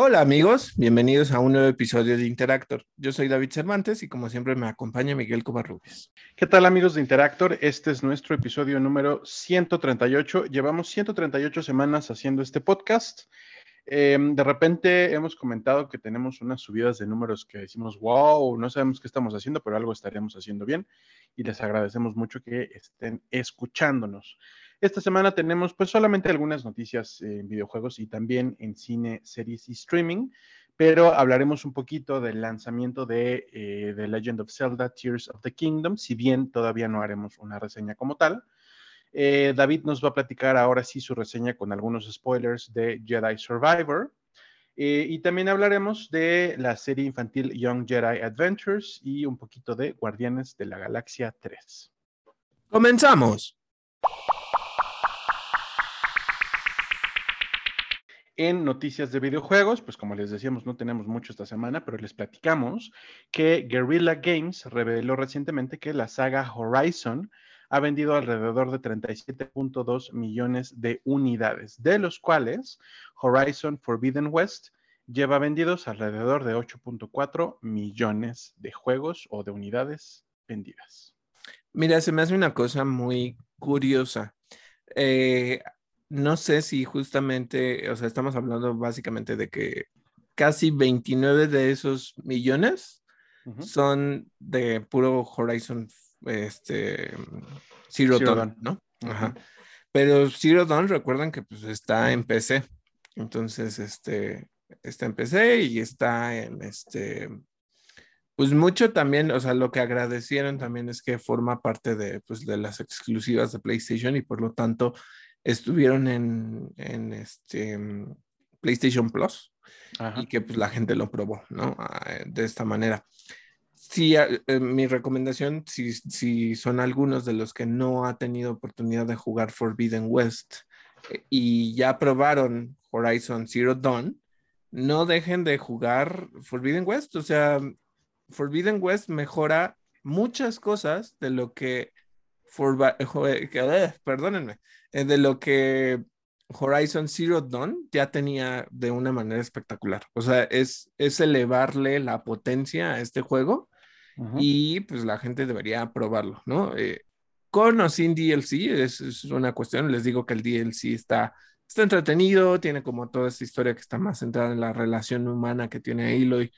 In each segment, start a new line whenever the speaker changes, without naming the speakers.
Hola amigos, bienvenidos a un nuevo episodio de Interactor. Yo soy David Cervantes y como siempre me acompaña Miguel Covarrubias.
¿Qué tal amigos de Interactor? Este es nuestro episodio número 138. Llevamos 138 semanas haciendo este podcast. Em, de repente hemos comentado que tenemos unas subidas de números que decimos, wow, no sabemos qué estamos haciendo, pero algo estaremos haciendo bien y les agradecemos mucho que estén escuchándonos. Esta semana tenemos pues solamente algunas noticias en videojuegos y también en cine, series y streaming, pero hablaremos un poquito del lanzamiento de eh, The Legend of Zelda Tears of the Kingdom, si bien todavía no haremos una reseña como tal. Eh, David nos va a platicar ahora sí su reseña con algunos spoilers de Jedi Survivor. Eh, y también hablaremos de la serie infantil Young Jedi Adventures y un poquito de Guardianes de la Galaxia 3.
Comenzamos.
En noticias de videojuegos, pues como les decíamos, no tenemos mucho esta semana, pero les platicamos que Guerrilla Games reveló recientemente que la saga Horizon ha vendido alrededor de 37.2 millones de unidades, de los cuales Horizon Forbidden West lleva vendidos alrededor de 8.4 millones de juegos o de unidades vendidas.
Mira, se me hace una cosa muy curiosa. Eh, no sé si justamente, o sea, estamos hablando básicamente de que casi 29 de esos millones son de puro Horizon este, Zero, Dawn, ¿no? Ajá. Pero Zero Dawn, recuerdan que pues está en PC. Entonces, este, está en PC y está en este, pues mucho también, o sea, lo que agradecieron también es que forma parte de, pues, de las exclusivas de PlayStation y por lo tanto estuvieron en, en este PlayStation Plus y que pues la gente lo probó, ¿no? Ah, de esta manera. Sí, eh, mi recomendación, si, si son algunos de los que no ha tenido oportunidad de jugar Forbidden West eh, y ya probaron Horizon Zero Dawn, no dejen de jugar Forbidden West. O sea, Forbidden West mejora muchas cosas de lo que, eh, perdónenme, de lo que Horizon Zero Dawn ya tenía de una manera espectacular. O sea, es, es elevarle la potencia a este juego y pues la gente debería probarlo, ¿no? Eh, con o sin DLC es, es, una cuestión. Les digo que el DLC está, está entretenido, tiene como toda esta historia que está más centrada en la relación humana que tiene Aloy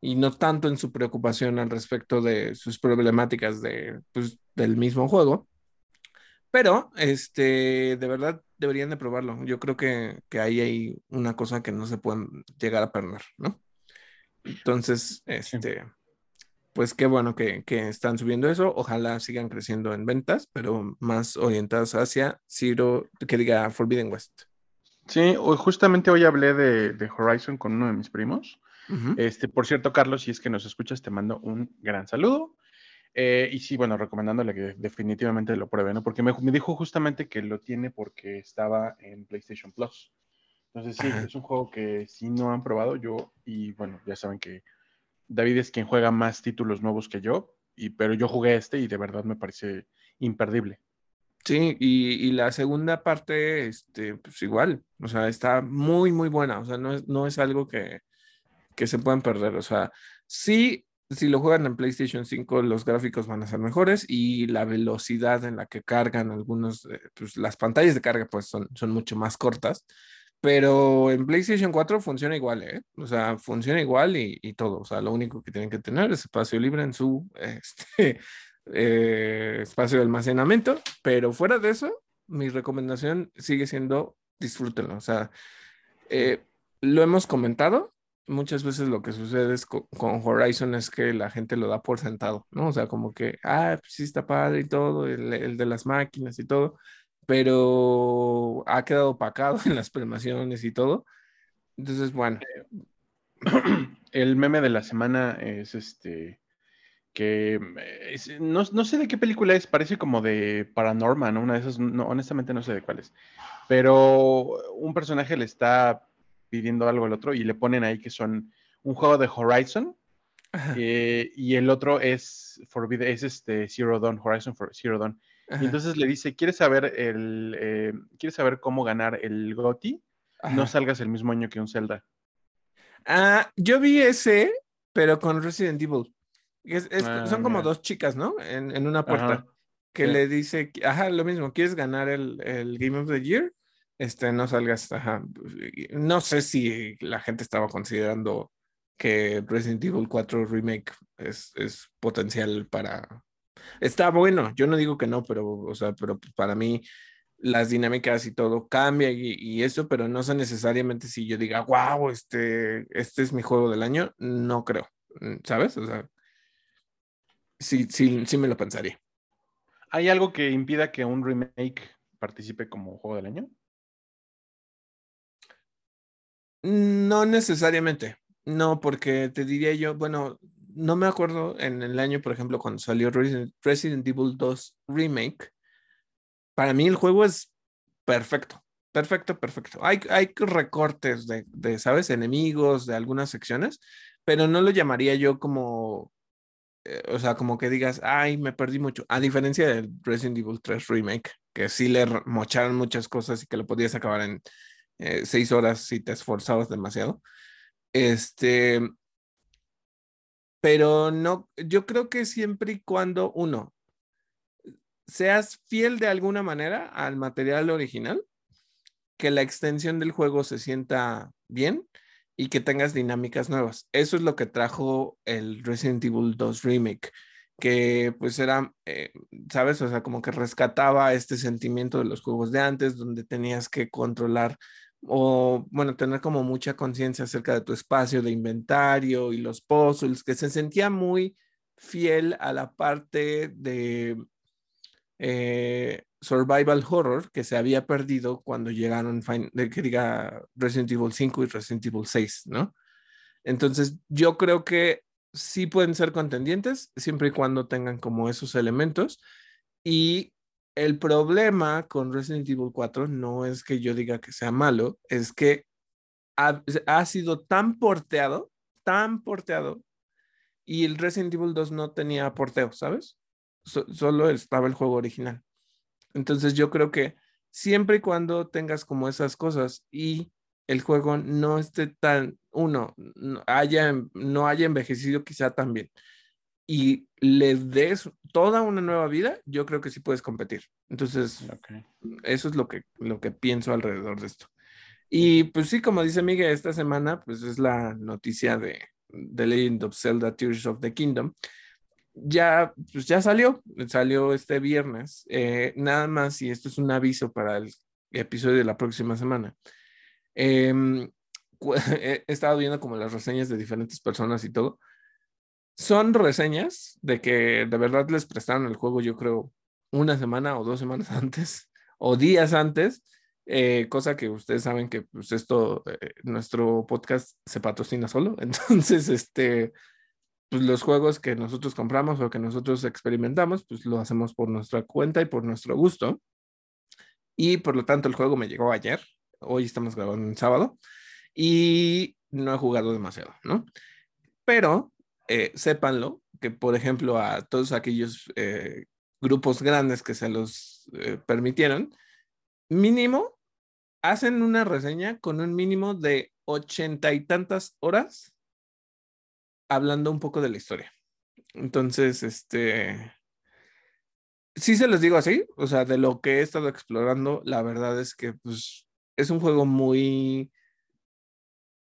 y no tanto en su preocupación al respecto de sus problemáticas de, pues, del mismo juego. Pero, este, de verdad deberían de probarlo. Yo creo que, que ahí hay una cosa que no se pueden llegar a perder, ¿no? Entonces, este, pues qué bueno que, que, están subiendo eso. Ojalá sigan creciendo en ventas, pero más orientadas hacia Zero, que diga Forbidden West.
Sí, justamente hoy hablé de, de Horizon con uno de mis primos. Este, por cierto, Carlos, si es que nos escuchas, te mando un gran saludo. Eh, y sí, bueno, recomendándole que definitivamente lo pruebe, ¿no? Porque me, dijo justamente que lo tiene porque estaba en PlayStation Plus. Entonces sí, es un juego que si no han probado yo, y bueno, ya saben que David es quien juega más títulos nuevos que yo, y, pero yo jugué este y de verdad me parece imperdible.
Sí, y, la segunda parte, este, pues igual, o sea, está muy, muy buena, o sea, no es, no es algo que, que se puedan perder, o sea, sí si lo juegan en PlayStation 5, los gráficos van a ser mejores y la velocidad en la que cargan algunos, pues las pantallas de carga pues son, son mucho más cortas, pero en PlayStation 4 funciona igual, ¿eh? O sea, funciona igual y, y todo, o sea, lo único que tienen que tener es espacio libre en su este, eh, espacio de almacenamiento, pero fuera de eso, mi recomendación sigue siendo disfrútenlo, o sea, eh, lo hemos comentado, muchas veces lo que sucede es con, Horizon es que la gente lo da por sentado, ¿no? O sea, como que, ah, pues sí está padre y todo, el, de las máquinas y todo, pero ha quedado opacado en las premaciones y todo. Entonces, bueno.
El meme de la semana es este que no, no, sé de qué película es, parece como de Paranormal, ¿no? Una de esas, no, honestamente no sé de cuál es. Pero un personaje le está pidiendo algo al otro y le ponen ahí que son un juego de Horizon eh, y el otro es Forbidden, es este Zero Dawn, Horizon for Zero Dawn. Y entonces le dice, ¿quieres saber el eh, ¿quieres saber cómo ganar el GOTI? No salgas el mismo año que un Zelda.
Ah, yo vi ese, pero con Resident Evil. Es- es-
Ah,
son como
mira.
dos chicas, ¿no? En, en una puerta.
Ajá,
que
sí.
le dice, ajá, lo mismo, ¿quieres ganar el, el Game of the Year? Este, no salgas, ajá. No sé si la gente estaba considerando que Resident Evil 4 Remake es, es potencial para... Está bueno, yo no digo que no, pero, o sea, pero para mí las dinámicas y todo cambia y, eso, pero no sé necesariamente si yo diga, wow, este, este es mi juego del año, no creo, ¿sabes? O sea, sí, sí, sí me lo pensaría.
¿Hay algo que impida que un remake participe como juego del año?
No necesariamente, no, porque te diría yo, bueno, no me acuerdo en el año, por ejemplo, cuando salió Resident, Evil 2 Remake, para mí el juego es perfecto, perfecto, perfecto. Hay, hay recortes de, de, ¿sabes? Enemigos, de algunas secciones, pero no lo llamaría yo como, eh, o sea, como que digas, ay, me perdí mucho, a diferencia de Resident Evil 3 Remake, que sí le mocharon muchas cosas y que lo podías acabar en eh, seis horas si te esforzabas demasiado. Este, pero no, yo creo que siempre y cuando uno seas fiel de alguna manera al material original, que la extensión del juego se sienta bien y que tengas dinámicas nuevas. Eso es lo que trajo el Resident Evil 2 Remake, que pues era, eh, ¿sabes? O sea, como que rescataba este sentimiento de los juegos de antes, donde tenías que controlar o, bueno, tener como mucha conciencia acerca de tu espacio de inventario y los puzzles, que se sentía muy fiel a la parte de eh, survival horror que se había perdido cuando llegaron, que diga Resident Evil 5 y Resident Evil 6, ¿no? Entonces, yo creo que sí pueden ser contendientes siempre y cuando tengan como esos elementos. Y el problema con Resident Evil 4 no es que yo diga que sea malo, es que ha, sido tan porteado, tan porteado, y el Resident Evil 2 no tenía porteo, ¿sabes? So, solo estaba el juego original. Entonces yo creo que siempre y cuando tengas como esas cosas y el juego no esté tan, uno, no haya, no haya envejecido quizá tan bien y les des toda una nueva vida, yo creo que sí puedes competir. Entonces, okay. eso es lo que, lo que pienso alrededor de esto. Y pues sí, como dice Miguel, esta semana pues es la noticia de The Legend of Zelda Tears of the Kingdom. Ya, pues ya salió, salió este viernes. Eh, nada más, y esto es un aviso para el episodio de la próxima semana. Eh, he estado viendo como las reseñas de diferentes personas y todo. Son reseñas de que de verdad les prestaron el juego, yo creo, una semana o dos semanas antes o días antes, eh, cosa que ustedes saben que pues esto, eh, nuestro podcast se patrocina solo. Entonces, este, pues los juegos que nosotros compramos o que nosotros experimentamos, pues lo hacemos por nuestra cuenta y por nuestro gusto. Y por lo tanto el juego me llegó ayer, hoy estamos grabando en sábado, y no he jugado demasiado, ¿no? Pero eh, sépanlo, que por ejemplo a todos aquellos eh, grupos grandes que se los eh, permitieron, mínimo hacen una reseña con un mínimo de ochenta y tantas horas hablando un poco de la historia. Entonces, este, sí se los digo así, o sea, de lo que he estado explorando, la verdad es que pues, es un juego muy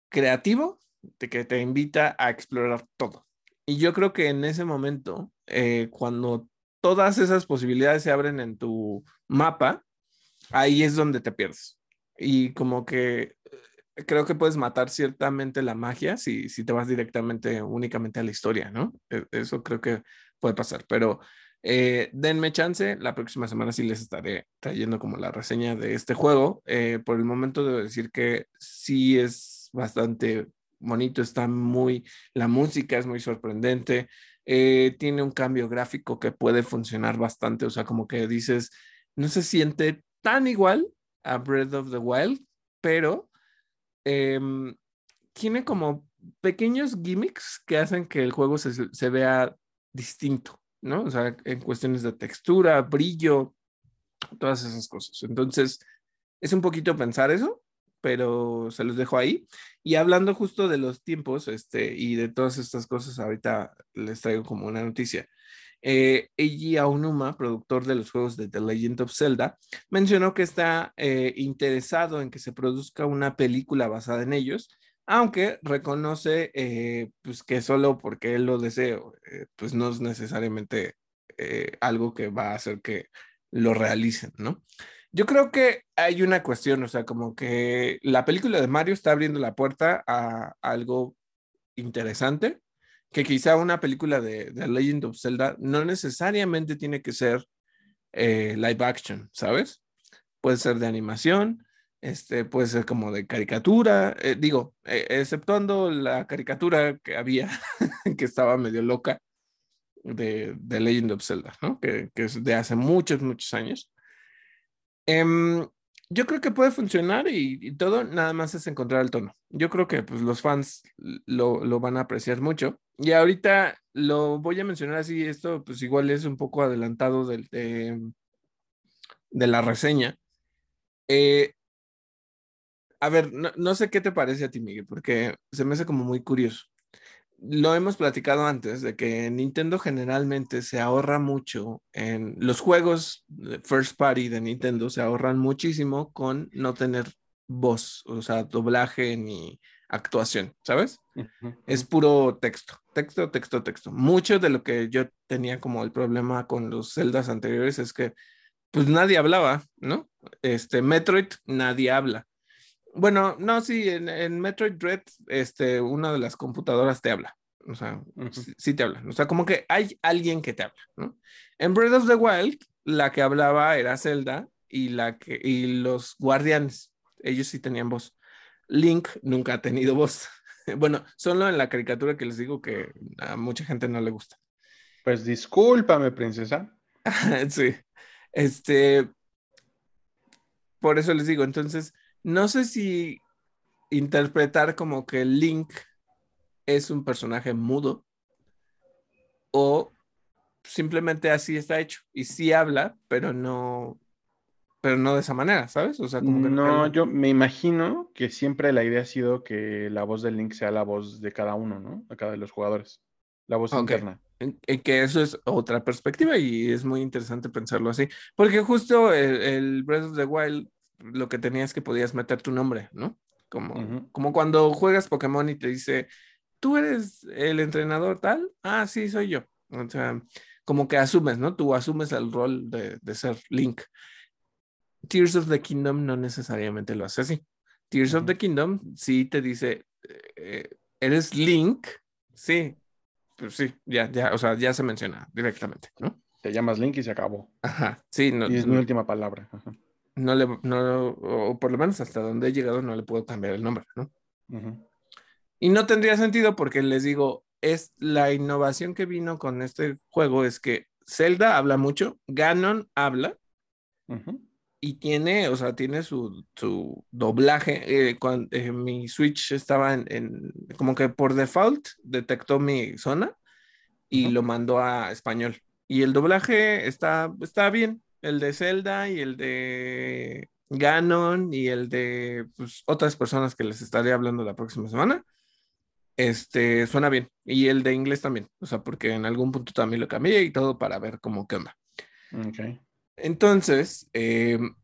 creativo, de que te invita a explorar todo. Y yo creo que en ese momento, eh, cuando todas esas posibilidades se abren en tu mapa, ahí es donde te pierdes. Y como que creo que puedes matar ciertamente la magia si, si te vas directamente únicamente a la historia, ¿no? Eso creo que puede pasar, pero eh, denme chance, la próxima semana sí les estaré trayendo como la reseña de este juego. Eh, por el momento debo decir que sí es bastante bonito, está muy, la música es muy sorprendente, eh, tiene un cambio gráfico que puede funcionar bastante, o sea, como que dices, no se siente tan igual a Breath of the Wild, pero eh, tiene como pequeños gimmicks que hacen que el juego se, se, vea distinto, ¿no? O sea, en cuestiones de textura, brillo, todas esas cosas. Entonces, es un poquito pensar eso, pero se los dejo ahí. Y hablando justo de los tiempos este, y de todas estas cosas, ahorita les traigo como una noticia. Eh, Eiji Aonuma, productor de los juegos de The Legend of Zelda, mencionó que está eh, interesado en que se produzca una película basada en ellos, aunque reconoce eh, pues que solo porque él lo desea, eh, pues no es necesariamente algo que va a hacer que lo realicen, ¿no? Yo creo que hay una cuestión, o sea, como que la película de Mario está abriendo la puerta a algo interesante, que quizá una película de, The Legend of Zelda no necesariamente tiene que ser eh, live action, ¿sabes? Puede ser de animación, este, puede ser como de caricatura, eh, digo, eh, exceptuando la caricatura que había, que estaba medio loca, de, The Legend of Zelda, ¿no? Que, que es de hace muchos, muchos años. Em, yo creo que puede funcionar y, todo, nada más es encontrar el tono. Yo creo que pues, los fans lo, lo, van a apreciar mucho. Y ahorita lo voy a mencionar así, esto pues igual es un poco adelantado del, de, la reseña. Eh, a ver, no, no, sé qué te parece a ti, Miguel, porque se me hace como muy curioso lo hemos platicado antes, de que Nintendo generalmente se ahorra mucho en los juegos first party de Nintendo, se ahorran muchísimo con no tener voz, o sea, doblaje ni actuación, ¿sabes? Es puro texto, texto, texto, texto. Mucho de lo que yo tenía como el problema con los celdas anteriores es que pues nadie hablaba, ¿no? Este Metroid, nadie habla. Bueno, no, sí, en, Metroid Dread, este, una de las computadoras te habla. O sea, sí, te habla. O sea, como que hay alguien que te habla, ¿no? En Breath of the Wild, la que hablaba era Zelda y, la que, y los guardianes. Ellos sí tenían voz. Link nunca ha tenido voz. bueno, solo en la caricatura que les digo que a mucha gente no le gusta.
Pues discúlpame, princesa.
sí. Este. Por eso les digo, entonces no sé si interpretar como que Link es un personaje mudo o simplemente así está hecho y sí habla, pero no pero no de esa manera, ¿sabes?
O sea, como que no, yo me imagino que siempre la idea ha sido que la voz de Link sea la voz de cada uno, ¿no? De cada de los jugadores. La voz interna.
En, que eso es otra perspectiva y es muy interesante pensarlo así. Porque justo el Breath of the Wild lo que tenías que podías meter tu nombre, ¿no? Como, como cuando juegas Pokémon y te dice, tú eres el entrenador tal, ah, sí, soy yo. O sea, como que asumes, ¿no? Tú asumes el rol de, ser Link. Tears of the Kingdom no necesariamente lo hace así. Tears of the Kingdom sí te dice, eh, ¿eres Link? Sí, pues sí, ya, ya, o sea, ya se menciona directamente, ¿no?
Te llamas Link y se acabó.
Ajá, sí.
No, y es mi última palabra. Ajá
no le, no, o por lo menos hasta donde he llegado no le puedo cambiar el nombre, ¿no? Y no tendría sentido porque les digo, es la innovación que vino con este juego es que Zelda habla mucho, Ganon habla y tiene, o sea, tiene su, su doblaje. Eh, cuando eh, mi Switch estaba en, como que por default detectó mi zona y lo mandó a español. Y el doblaje está, está bien, el de Zelda y el de Ganon y el de pues, otras personas que les estaré hablando la próxima semana. Este suena bien. Y el de inglés también. O sea, porque en algún punto también lo cambié y todo para ver cómo qué onda.
Ok.
Entonces, em,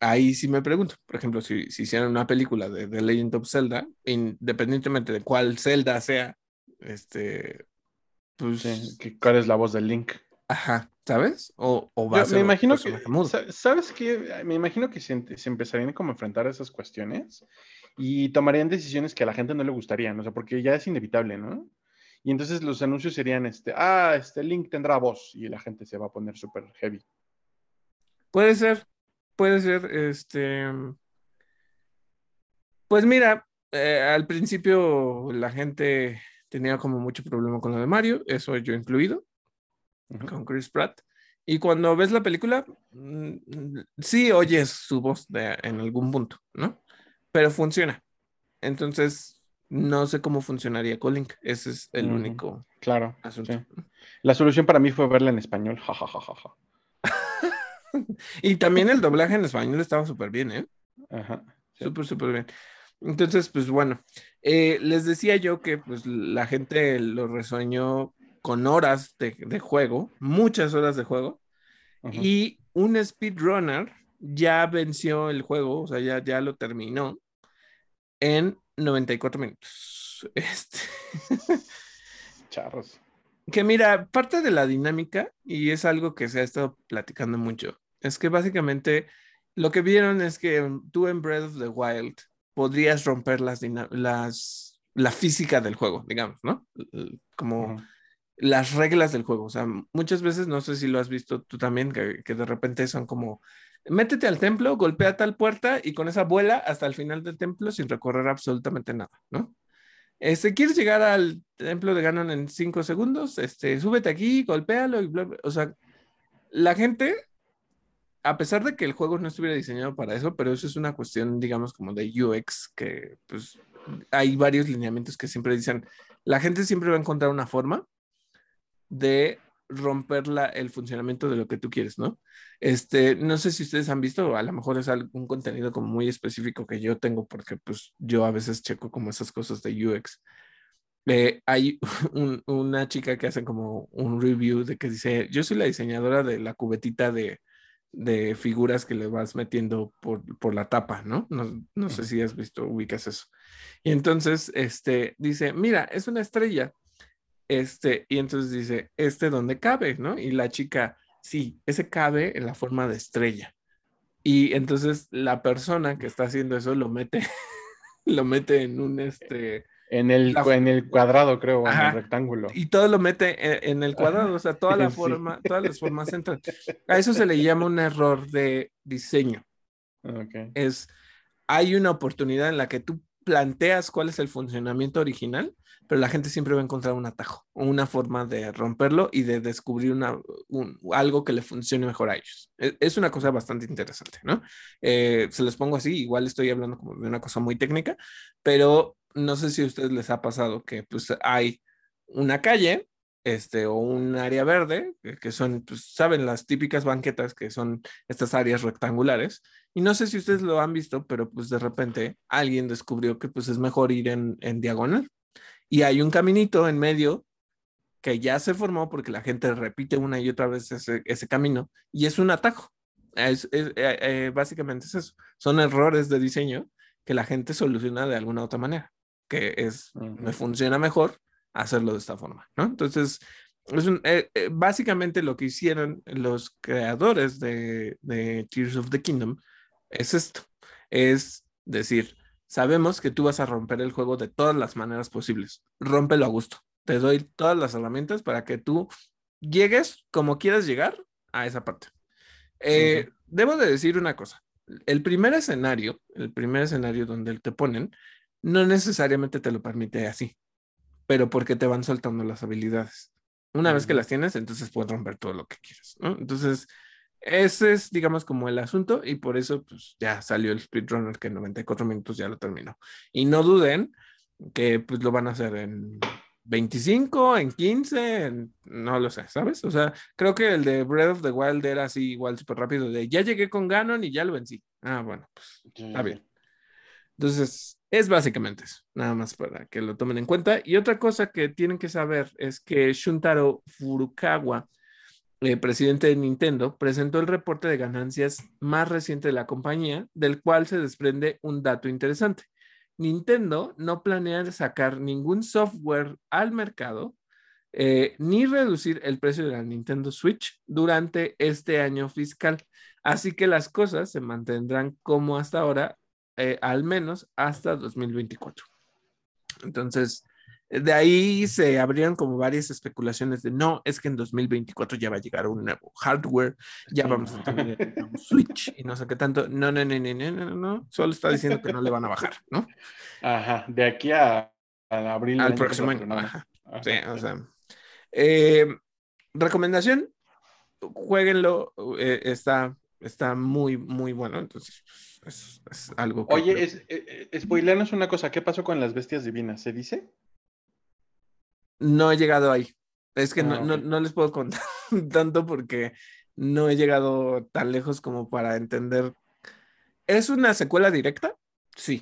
ahí sí me pregunto, por ejemplo, si, si hicieran una película de The Legend of Zelda, independientemente de cuál Zelda sea, este,
pues... ¿Cuál es la voz del Link?
Ajá, ¿sabes? O, o va a
ser me imagino que, ¿sabes qué? Me imagino que se, empezarían como a enfrentar a esas cuestiones y tomarían decisiones que a la gente no le gustarían, o sea, porque ya es inevitable, ¿no? Y entonces los anuncios serían, este, ah, este link tendrá voz y la gente se va a poner súper heavy.
Puede ser, puede ser, este... Pues mira, eh, al principio la gente tenía como mucho problema con lo de Mario, eso yo incluido con Chris Pratt. Y cuando ves la película, mm, sí oyes su voz en algún punto, ¿no? Pero funciona. Entonces, no sé cómo funcionaría con Link. Ese es el único
claro, asunto. La solución para mí fue verla en español. Ja, ja, ja,
y también el doblaje en español estaba súper bien, ¿eh?
Ajá.
súper, súper bien. Entonces, pues bueno, eh, les decía yo que pues la gente lo resueñó con horas de, de juego, muchas horas de juego, y un speedrunner ya venció el juego, o sea, ya, ya lo terminó en 94 minutos. Este.
Charros.
Que mira, parte de la dinámica, y es algo que se ha estado platicando mucho, es que básicamente lo que vieron es que tú en Breath of the Wild podrías romper las, las la física del juego, digamos, ¿no? Como las reglas del juego. O sea, muchas veces, no sé si lo has visto tú también, que, que de repente son como, métete al templo, golpea tal puerta y con esa vuela hasta el final del templo sin recorrer absolutamente nada, ¿no? Este, ¿quieres llegar al templo de Ganon en cinco segundos? Este, súbete aquí, golpéalo y bla, O sea, la gente, a pesar de que el juego no estuviera diseñado para eso, pero eso es una cuestión, digamos, como de UX, que pues hay varios lineamientos que siempre dicen, la gente siempre va a encontrar una forma de romper el funcionamiento de lo que tú quieres, ¿no? Este, no sé si ustedes han visto, a lo mejor es algún contenido como muy específico que yo tengo, porque pues yo a veces checo como esas cosas de UX. Eh, hay una chica que hace como un review de que dice, yo soy la diseñadora de la cubetita de, de figuras que le vas metiendo por, por la tapa, ¿no? ¿no? No sé si has visto, ubicas eso. Y entonces, este, dice, mira, es una estrella este, y entonces dice, ¿este dónde cabe? ¿No? Y la chica, sí, ese cabe en la forma de estrella. Y entonces la persona que está haciendo eso lo mete, lo mete en un, este...
En el, en el cuadrado, creo, en el rectángulo.
Y todo lo mete en, el cuadrado, o sea, toda la forma, todas las formas entran. A eso se le llama un error de diseño.
Okay.
Es, hay una oportunidad en la que tú planteas cuál es el funcionamiento original, pero la gente siempre va a encontrar un atajo o una forma de romperlo y de descubrir una, algo que le funcione mejor a ellos. E, es, una cosa bastante interesante, ¿no? Eh, se les pongo así, igual estoy hablando como de una cosa muy técnica, pero no sé si a ustedes les ha pasado que pues hay una calle este, o un área verde, que son, pues, saben, las típicas banquetas que son estas áreas rectangulares. Y no sé si ustedes lo han visto, pero pues de repente alguien descubrió que pues es mejor ir en, en diagonal y hay un caminito en medio que ya se formó porque la gente repite una y otra vez ese, ese camino y es un atajo. Es, eh, eh, básicamente es eso. Son errores de diseño que la gente soluciona de alguna otra manera, que es, me funciona mejor hacerlo de esta forma, ¿no? Entonces, es eh, básicamente lo que hicieron los creadores de, de Tears of the Kingdom es esto, es decir, Sabemos que tú vas a romper el juego de todas las maneras posibles. Rómpelo a gusto. Te doy todas las herramientas para que tú llegues como quieras llegar a esa parte. Eh, debo de decir una cosa. El primer escenario, el primer escenario donde te ponen, no necesariamente te lo permite así, pero porque te van soltando las habilidades. Una vez que las tienes, entonces puedes romper todo lo que quieras, ¿no? Entonces, ese es, digamos, como el asunto y por eso, pues ya salió el speedrunner que en 94 minutos ya lo terminó. Y no duden que pues lo van a hacer en 25, en 15, no lo sé, ¿sabes? O sea, creo que el de Breath of the Wild era así igual súper rápido, de ya llegué con Ganon y ya lo vencí. Ah, bueno, pues está bien. Entonces, es básicamente eso, nada más para que lo tomen en cuenta. Y otra cosa que tienen que saber es que Shuntaro Furukawa el eh, presidente de Nintendo, presentó el reporte de ganancias más reciente de la compañía, del cual se desprende un dato interesante. Nintendo no planea sacar ningún software al mercado eh, ni reducir el precio de la Nintendo Switch durante este año fiscal. Así que las cosas se mantendrán como hasta ahora, eh, al menos hasta 2024. Entonces, de ahí se abrieron como varias especulaciones de no, es que en 2024 ya va a llegar un nuevo hardware, ya vamos a tener un Switch y no sé qué tanto. No, no, no, no, no, no, no, solo está diciendo que no le van a bajar, ¿no?
Ajá, de aquí a, abril.
Al próximo año. Ajá. Sí, o sea. Eh, recomendación, jueguenlo, eh, está, está muy, muy bueno, entonces es, es algo
que... Oye, es, eh, spoilernos una cosa, ¿qué pasó con las bestias divinas? ¿Se dice?
No he llegado ahí. Es que no, ah, no, les puedo contar tanto porque no he llegado tan lejos como para entender. ¿Es una secuela directa? Sí.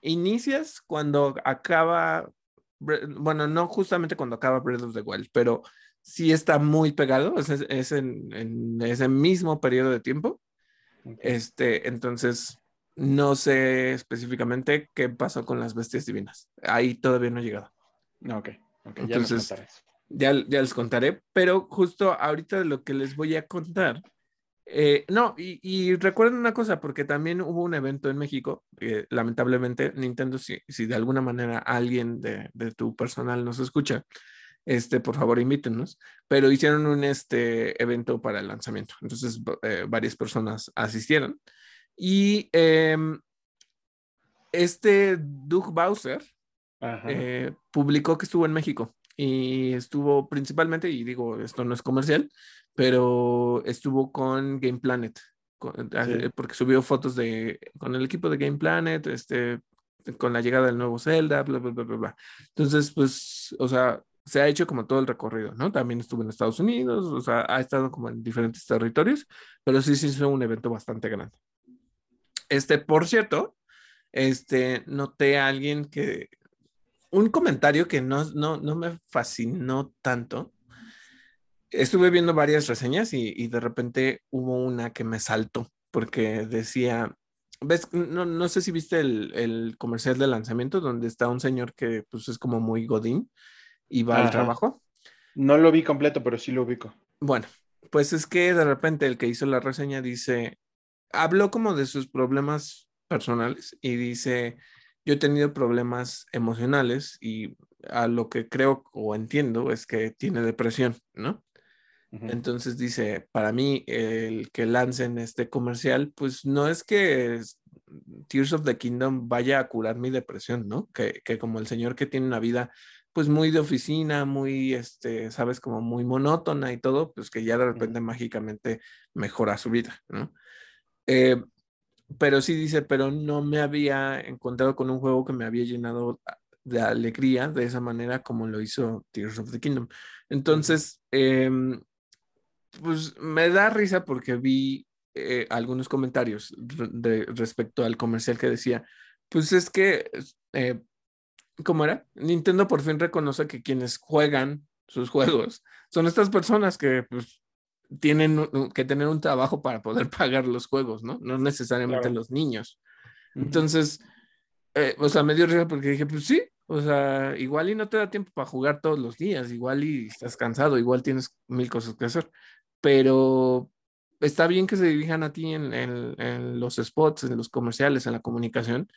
Inicias cuando acaba, bueno, no justamente cuando acaba Breath of the Wild, pero sí está muy pegado, es, en, ese mismo periodo de tiempo. Este, entonces, no sé específicamente qué pasó con las bestias divinas. Ahí todavía no he llegado.
Ok, okay
entonces, ya, ya les contaré, pero justo ahorita de lo que les voy a contar eh, no, y, recuerden una cosa, porque también hubo un evento en México, lamentablemente Nintendo, si, si, de alguna manera alguien de, tu personal nos escucha, este, por favor invítenos, pero hicieron un este, evento para el lanzamiento, entonces eh, varias personas asistieron y em, este Doug Bowser eh, publicó que estuvo en México y estuvo principalmente, y digo, esto no es comercial, pero estuvo con Game Planet, eh, porque subió fotos de, con el equipo de Game Planet, este, con la llegada del nuevo Zelda, bla, bla, bla, bla, bla. Entonces, pues, o sea, se ha hecho como todo el recorrido, ¿no? También estuvo en Estados Unidos, o sea, ha estado como en diferentes territorios, pero sí, sí fue un evento bastante grande. Este, por cierto, este, noté a alguien que, un comentario que no, no, no me fascinó tanto, estuve viendo varias reseñas y, de repente hubo una que me saltó porque decía, ves, no, sé si viste el, comercial de lanzamiento donde está un señor que pues es como muy godín y va al trabajo.
No lo vi completo, pero sí lo ubico.
Bueno, pues es que de repente el que hizo la reseña dice, habló como de sus problemas personales y dice, yo he tenido problemas emocionales y a lo que creo o entiendo es que tiene depresión, ¿no? Entonces dice, para mí el que lancen este comercial, pues no es que Tears of the Kingdom vaya a curar mi depresión, ¿no? Que, como el señor que tiene una vida pues muy de oficina, muy, este, sabes, como muy monótona y todo, pues que ya de repente mágicamente mejora su vida, ¿no? Eh, pero sí dice, pero no me había encontrado con un juego que me había llenado de alegría de esa manera como lo hizo Tears of the Kingdom. Entonces, eh, pues me da risa porque vi eh, algunos comentarios de, respecto al comercial que decía, pues es que, eh, ¿cómo era? Nintendo por fin reconoce que quienes juegan sus juegos son estas personas que pues tienen que tener un trabajo para poder pagar los juegos, ¿no? No necesariamente los niños. Entonces, eh, o sea, me dio risa porque dije, pues sí, o sea, igual y no te da tiempo para jugar todos los días, igual y estás cansado, igual tienes mil cosas que hacer pero está bien que se dirijan a ti en, los spots, en los comerciales, en la comunicación,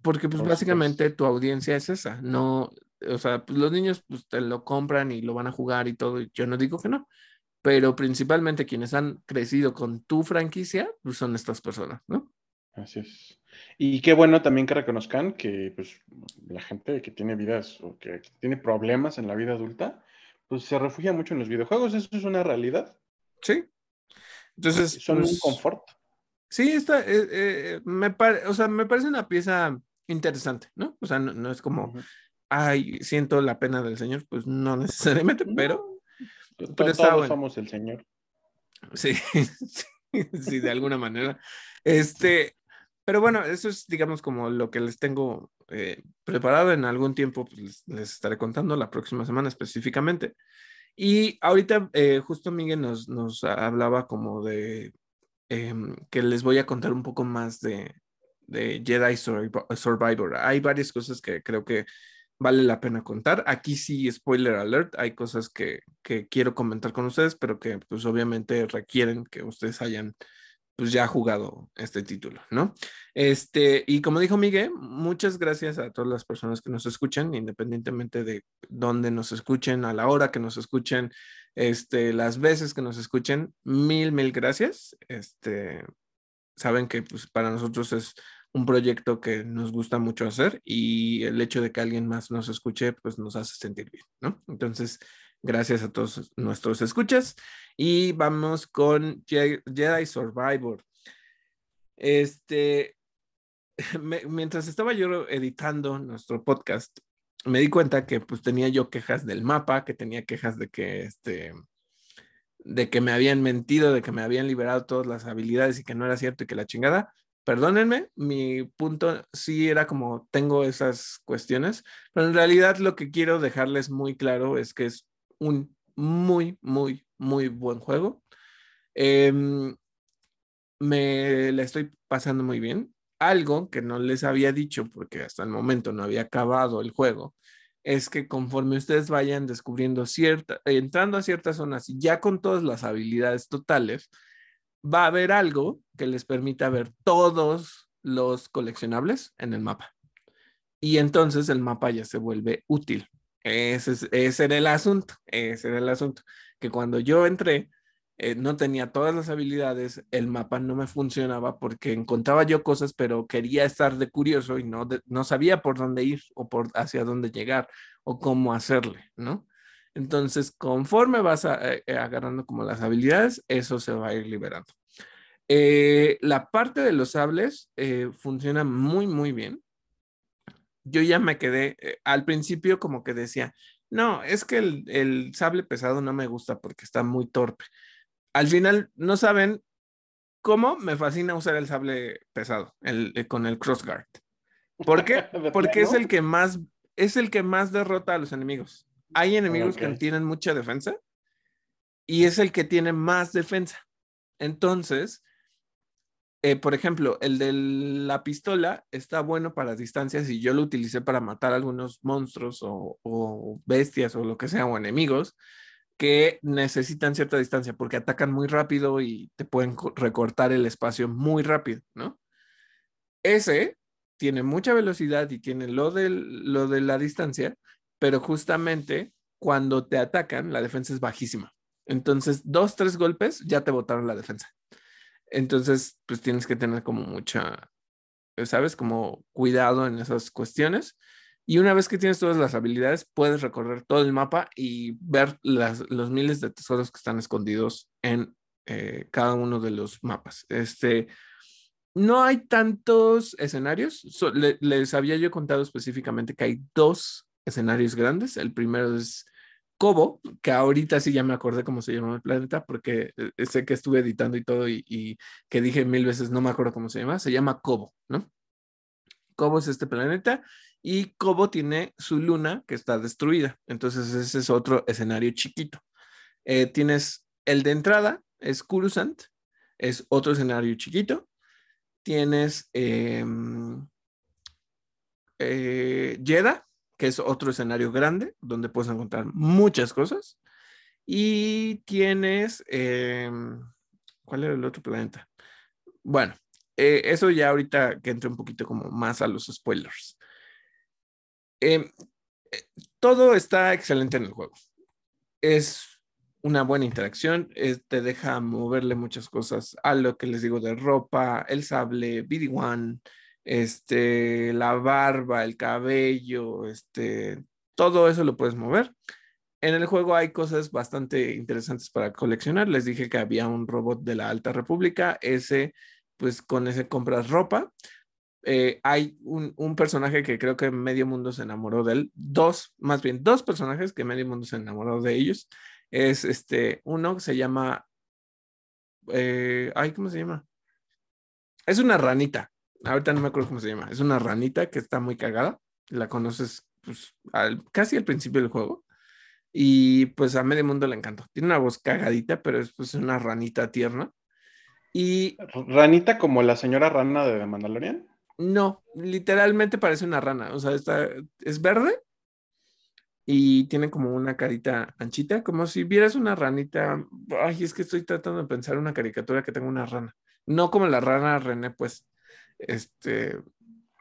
porque pues básicamente tu audiencia es esa, no, o sea, pues los niños pues te lo compran y lo van a jugar y todo, y yo no digo que no, pero principalmente quienes han crecido con tu franquicia, pues son estas personas, ¿no?
Así es. Y qué bueno también que reconozcan que pues la gente que tiene vidas o que tiene problemas en la vida adulta, pues se refugia mucho en los videojuegos, eso es una realidad.
Sí. Entonces.
Son un pues, confort.
Sí, está, eh, eh, me, o sea, me parece una pieza interesante, ¿no? O sea, no, es como, ay, siento la pena del Señor, pues no necesariamente, pero.
Pero todos somos el Señor.
Sí, sí, de alguna manera. Este, pero bueno, eso es, digamos, como lo que les tengo eh, preparado en algún tiempo, pues les, estaré contando la próxima semana específicamente. Y ahorita eh, justo Miguel nos, nos hablaba como de em, que les voy a contar un poco más de, de Jedi Survivor. Hay varias cosas que creo que vale la pena contar. Aquí sí, spoiler alert, hay cosas que, que quiero comentar con ustedes, pero que pues obviamente requieren que ustedes hayan pues ya jugado este título, ¿no? Este, y como dijo Miguel, muchas gracias a todas las personas que nos escuchan, independientemente de dónde nos escuchen, a la hora que nos escuchen, este, las veces que nos escuchen, mil, mil gracias. Este, saben que pues, para nosotros es un proyecto que nos gusta mucho hacer y el hecho de que alguien más nos escuche, pues nos hace sentir bien, ¿no? Entonces, Gracias a todos nuestros escuchas. Y vamos con Jedi Survivor. Este, mientras estaba yo editando nuestro podcast, me di cuenta que pues tenía yo quejas del mapa, que tenía quejas de que este, de que me habían mentido, de que me habían liberado todas las habilidades y que no era cierto y que la chingada. Perdónenme, mi punto sí era como tengo esas cuestiones, pero en realidad lo que quiero dejarles muy claro es que es un muy, muy, muy buen juego. Em, me la estoy pasando muy bien. Algo que no les había dicho, porque hasta el momento no había acabado el juego, es que conforme ustedes vayan descubriendo cierta, entrando a ciertas zonas y ya con todas las habilidades totales, va a haber algo que les permita ver todos los coleccionables en el mapa. Y entonces el mapa ya se vuelve útil. Ese, ese era el asunto, ese era el asunto. Que cuando yo entré, eh, no tenía todas las habilidades, el mapa no me funcionaba porque encontraba yo cosas, pero quería estar de curioso y no, no sabía por dónde ir o por hacia dónde llegar o cómo hacerle, ¿no? Entonces, conforme vas eh, eh, agarrando como las habilidades, eso se va a ir liberando. la parte de los sables funciona muy, muy bien. Yo ya me quedé, al principio como que decía, no, es que el, el, sable pesado no me gusta porque está muy torpe al final no saben cómo me fascina usar el sable pesado el, eh, con el crossguard. ¿Por qué? Porque es el que más es el que más derrota a los enemigos. Hay enemigos que tienen mucha defensa y es el que tiene más defensa. Entonces, eh, por ejemplo, el de la pistola está bueno para distancias y yo lo utilicé para matar algunos monstruos o, o, bestias o lo que sea, o enemigos que necesitan cierta distancia porque atacan muy rápido y te pueden recortar el espacio muy rápido, ¿no? Ese tiene mucha velocidad y tiene lo de, lo de la distancia, pero justamente cuando te atacan, la defensa es bajísima. Entonces, dos, tres golpes ya te botaron la defensa. Entonces, pues tienes que tener como mucha, ¿sabes? Como cuidado en esas cuestiones. Y una vez que tienes todas las habilidades, puedes recorrer todo el mapa y ver los miles de tesoros que están escondidos en eh, cada uno de los mapas. Este, no hay tantos escenarios. les había yo contado específicamente que hay dos escenarios grandes. El primero es Cobo, que ahorita sí ya me acordé cómo se llama el planeta, porque eh, sé que estuve editando y todo y, que dije mil veces, no me acuerdo cómo se llama. Se llama Cobo, ¿no? Cobo es este planeta y Cobo tiene su luna que está destruida. Entonces ese es otro escenario chiquito. Eh, tienes el de entrada, es Kurusant, es otro escenario chiquito. Tienes eh, eh, que es otro escenario grande, donde puedes encontrar muchas cosas. Y tienes, em, ¿cuál era el otro planeta? Bueno, eh, eso ya ahorita que entre un poquito como más a los spoilers. Em, eh, todo está excelente en el juego. Es una buena interacción, te deja moverle muchas cosas a lo que les digo de ropa, el sable, BD1, este, la barba, el cabello, este, todo eso lo puedes mover. En el juego hay cosas bastante interesantes para coleccionar. Les dije que había un robot de la Alta República. Ese, pues con ese compras ropa. Eh, hay un, personaje que creo que medio mundo se enamoró de él, dos, más bien dos personajes que medio mundo se enamoró de ellos. Es este, uno que se llama, eh, ay, ¿cómo se llama? Es una ranita, ahorita no me acuerdo cómo se llama, es una ranita que está muy cagada, la conoces pues, casi al principio del juego. Y pues a medio mundo le encantó. Tiene una voz cagadita, pero es pues una ranita tierna. Y.
¿Ranita como la señora rana de Mandalorian?
No, literalmente parece una rana. O sea, está, es verde y tiene como una carita anchita, como si vieras una ranita. Ay, es que estoy tratando de pensar una caricatura que tenga una rana. No como la rana René, pues. Este.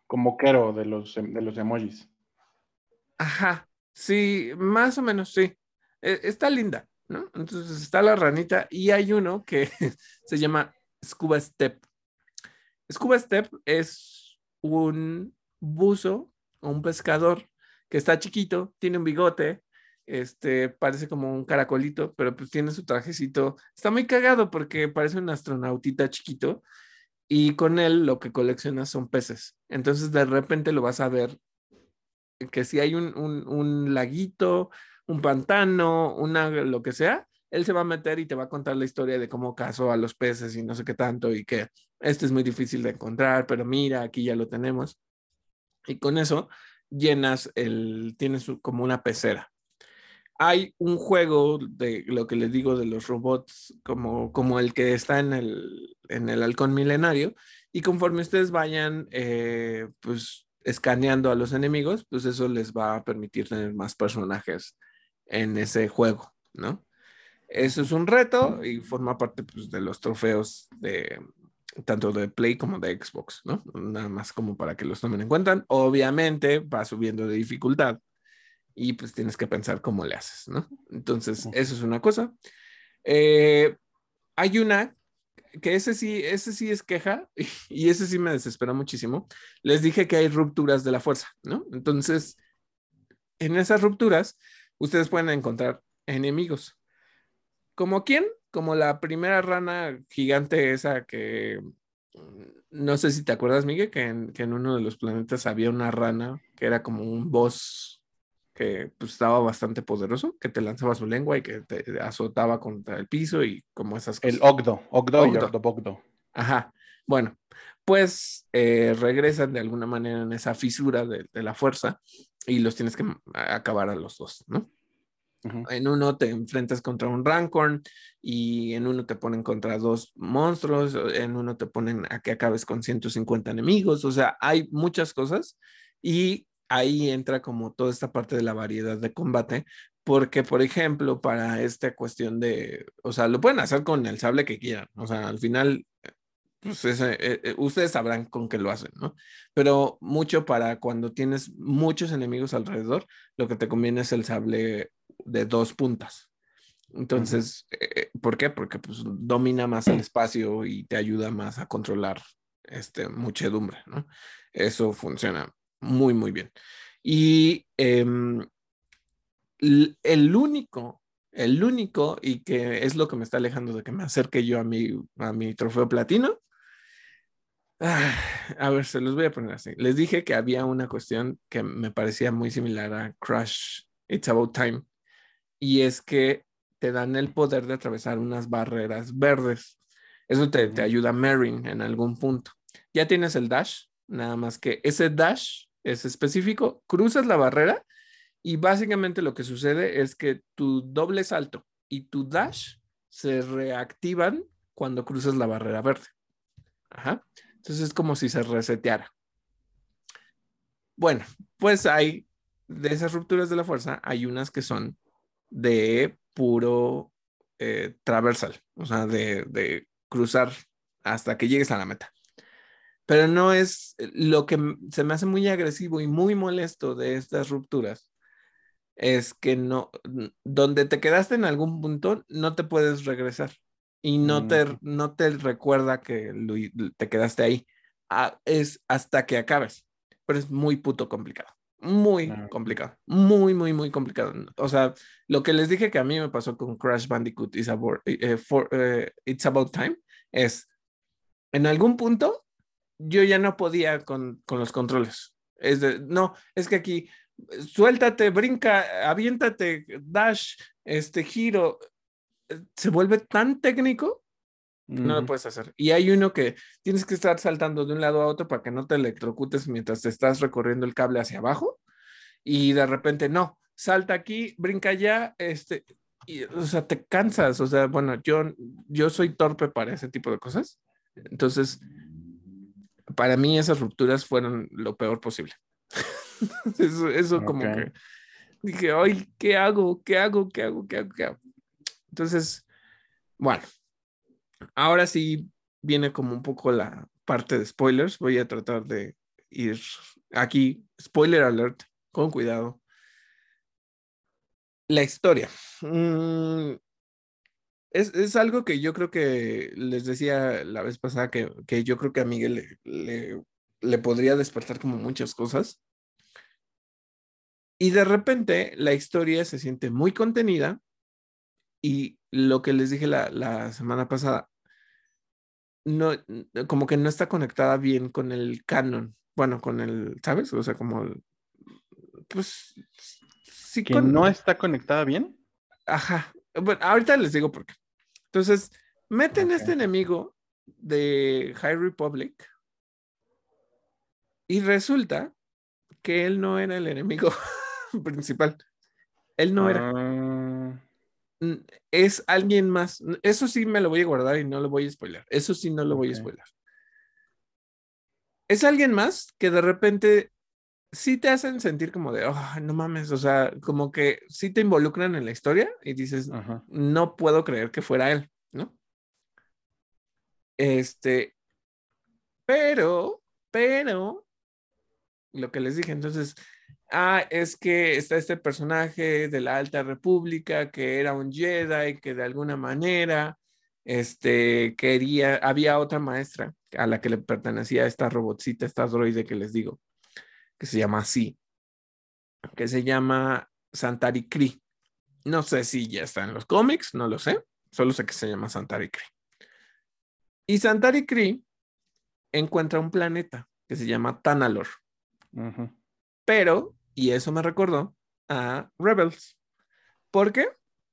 Como Kero de los, de los emojis.
Ajá, sí, más o menos sí. E, está linda, ¿no? Entonces está la ranita y hay uno que se llama Scuba Step. Scuba Step es un buzo o un pescador que está chiquito, tiene un bigote, este, parece como un caracolito, pero pues tiene su trajecito. Está muy cagado porque parece un astronautita chiquito y con él lo que colecciona son peces. Entonces de repente lo vas a ver que si hay un, un, un laguito, un pantano, una, lo que sea, él se va a meter y te va a contar la historia de cómo cazó a los peces y no sé qué tanto y que este es muy difícil de encontrar, pero mira, aquí ya lo tenemos. Y con eso llenas el, tienes como una pecera. Hay un juego de lo que les digo de los robots, como, como el que está en el, en el halcón milenario, y conforme ustedes vayan, eh, pues, escaneando a los enemigos, pues eso les va a permitir tener más personajes en ese juego, ¿no? Eso es un reto y forma parte pues, de los trofeos de tanto de Play como de Xbox, ¿no? Nada más como para que los tomen en cuenta. Obviamente va subiendo de dificultad y pues tienes que pensar cómo le haces, ¿no? Entonces, eso es una cosa. Eh, hay una que ese sí, ese sí es queja y ese sí me desespera muchísimo. Les dije que hay rupturas de la fuerza, ¿no? Entonces, en esas rupturas, ustedes pueden encontrar enemigos. ¿Como quién? Como la primera rana gigante esa que, no sé si te acuerdas, Miguel, que en, que en uno de los planetas había una rana que era como un boss que pues, estaba bastante poderoso, que te lanzaba su lengua y que te azotaba contra el piso y como esas
cosas. El Ogdo, Ogdo, y Ogdo
Ajá. Bueno, pues eh, regresan de alguna manera en esa fisura de, la fuerza y los tienes que acabar a los dos, ¿no? En uno te enfrentas contra un Rancorn y en uno te ponen contra dos monstruos, en uno te ponen a que acabes con 150 enemigos, o sea, hay muchas cosas y ahí entra como toda esta parte de la variedad de combate, porque por ejemplo, para esta cuestión de, o sea, lo pueden hacer con el sable que quieran, o sea, al final, pues eh, eh, ustedes sabrán con qué lo hacen, ¿no? Pero mucho para cuando tienes muchos enemigos alrededor, lo que te conviene es el sable de dos puntas. Entonces, eh, ¿por qué? Porque pues domina más el espacio y te ayuda más a controlar este, muchedumbre, ¿no? Eso funciona muy, muy bien. Y em, el único, el único, y que es lo que me está alejando de que me acerque yo a mi, a mi trofeo platino. Ah, a ver, se los voy a poner así. Les dije que había una cuestión que me parecía muy similar a Crash It's About Time. Y es que te dan el poder de atravesar unas barreras verdes. Eso te, te ayuda a Marin en algún punto. Ya tienes el dash, nada más que ese dash es específico, cruzas la barrera y básicamente lo que sucede es que tu doble salto y tu dash se reactivan cuando cruzas la barrera verde. Ajá. Entonces es como si se reseteara. Bueno, pues hay de esas rupturas de la fuerza, hay unas que son de puro eh, traversal, o sea, de, de cruzar hasta que llegues a la meta pero no es eh, lo que se me hace muy agresivo y muy molesto de estas rupturas. Es que no, donde te quedaste en algún punto, no te puedes regresar y no, te, mm. no te recuerda que te quedaste ahí. Ah, es hasta que acabes, pero es muy puto complicado. Muy ah, complicado, muy, muy, muy complicado. O sea, lo que les dije que a mí me pasó con Crash Bandicoot It's About, eh, eh, It's About Time es, en algún punto yo ya no podía con, los controles. Es de, no, es que aquí, suéltate, brinca, aviéntate, dash, este giro, eh, se vuelve tan técnico no lo puedes hacer. Y hay uno que tienes que estar saltando de un lado a otro para que no te electrocutes mientras te estás recorriendo el cable hacia abajo. Y de repente, no, salta aquí, brinca allá, este, y, o sea, te cansas. O sea, bueno, yo, yo soy torpe para ese tipo de cosas. Entonces, para mí esas rupturas fueron lo peor posible. eso, como que dije, ay, ¿qué hago? ¿Qué hago? ¿Qué hago? ¿Qué hago? ¿Qué hago? Entonces, bueno, ahora sí viene como un poco la parte de spoilers. Voy a tratar de ir aquí, spoiler alert, con cuidado. La historia. Mm, es, algo que yo creo que les decía la vez pasada que, yo creo que a Miguel le, le, podría despertar como muchas cosas. Y de repente la historia se siente muy contenida y lo que les dije la, la semana pasada, no, como que no está conectada bien con el canon, bueno, con el, ¿sabes? O sea, como,
pues, sí. ¿Que no está conectada bien?
Ajá, Bueno, ahorita les digo por qué. Entonces, meten a este enemigo de High Republic y resulta que él no era el enemigo principal. Él no era.
Ah,
Es alguien más. Eso sí me lo voy a guardar y no lo voy a spoiler. Eso sí no lo voy a spoiler. Es alguien más que de repente sí te hacen sentir como de, "Ah, no mames, o sea, como que sí te involucran en la historia y dices,
ajá.
no puedo creer que fuera él, ¿no? Este, pero, pero, lo que les dije, entonces, ah, es que está este personaje de la Alta República que era un Jedi, que de alguna manera, este, quería, había otra maestra a la que le pertenecía esta robotcita, esta droide que les digo, que se llama así, que se llama Santari Kree. No sé si ya está en los cómics, no lo sé, solo sé que se llama Santari Kree. Y Santari Kree encuentra un planeta que se llama Tanalor, pero, y eso me recordó a Rebels. ¿Por qué?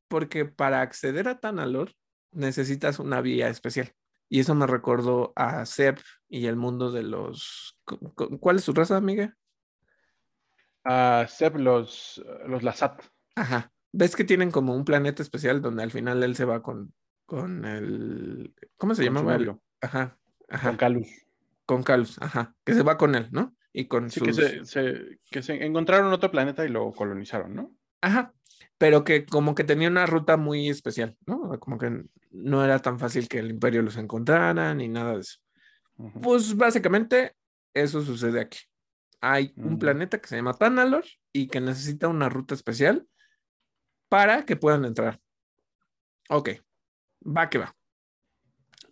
Porque para acceder a Tanalor necesitas una vía especial. Y eso me recordó a Seb y el mundo de los... cu- cu- ¿Cuál es su raza, amiga?
Ah, Seb, los, los Lasat.
Ajá. ¿Ves que tienen como un planeta especial donde al final él se va con, con el... ¿Cómo se llamaba? Ajá, ajá.
Con Calus.
Con Calus, ajá. Que se va con él, ¿no? Y con
Sí,
sus...
que se, se- que se encontraron otro planeta y lo colonizaron, ¿no?
Ajá. Pero que como que tenía una ruta muy especial, ¿no? Como que no era tan fácil que el imperio los encontrara ni nada de eso. Pues básicamente eso sucede aquí. Hay un planeta que se llama Tanalor y que necesita una ruta especial para que puedan entrar. Ok, va que va.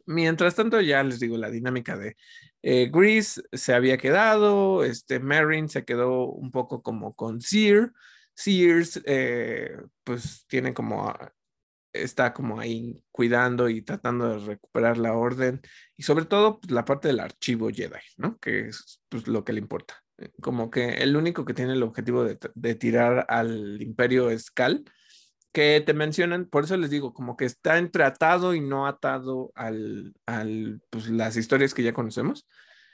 Mientras tanto, ya les digo la dinámica de eh, Grease se había quedado, este Marin se quedó un poco como con Sear. Sears, eh, pues tiene como, está como ahí cuidando y tratando de recuperar la orden y sobre todo pues, la parte del archivo Jedi, ¿no? Que es pues, lo que le importa. Como que el único que tiene el objetivo de, de tirar al imperio es Cal, que te mencionan, por eso les digo, como que está entratado y no atado al, al pues, las historias que ya conocemos,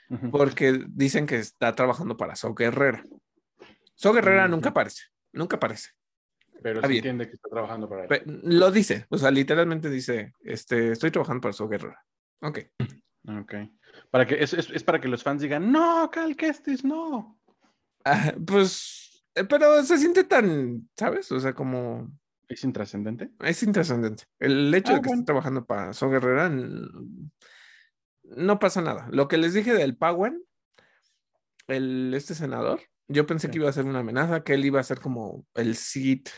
Ujú.
porque dicen que está trabajando para So Guerrera. So Guerrera
Ujú.
nunca aparece, nunca aparece.
Pero se entiende que está trabajando para él.
Pe- Lo dice, o sea, literalmente dice, este, estoy trabajando para So Guerrera. Ok.
Ok. Para que, es, es- es para que los fans digan, no, Cal Kestis, no.
Ah, pues, eh, pero se siente tan, ¿sabes? O sea, como
Es intrascendente.
es intrascendente. El hecho
Ah,
de que
bueno.
trabajando para So Guerrera no pasa nada. Lo que les dije del Pawan, el, este senador, yo pensé
Sí.
que iba a ser una amenaza, que él iba a ser como el Sith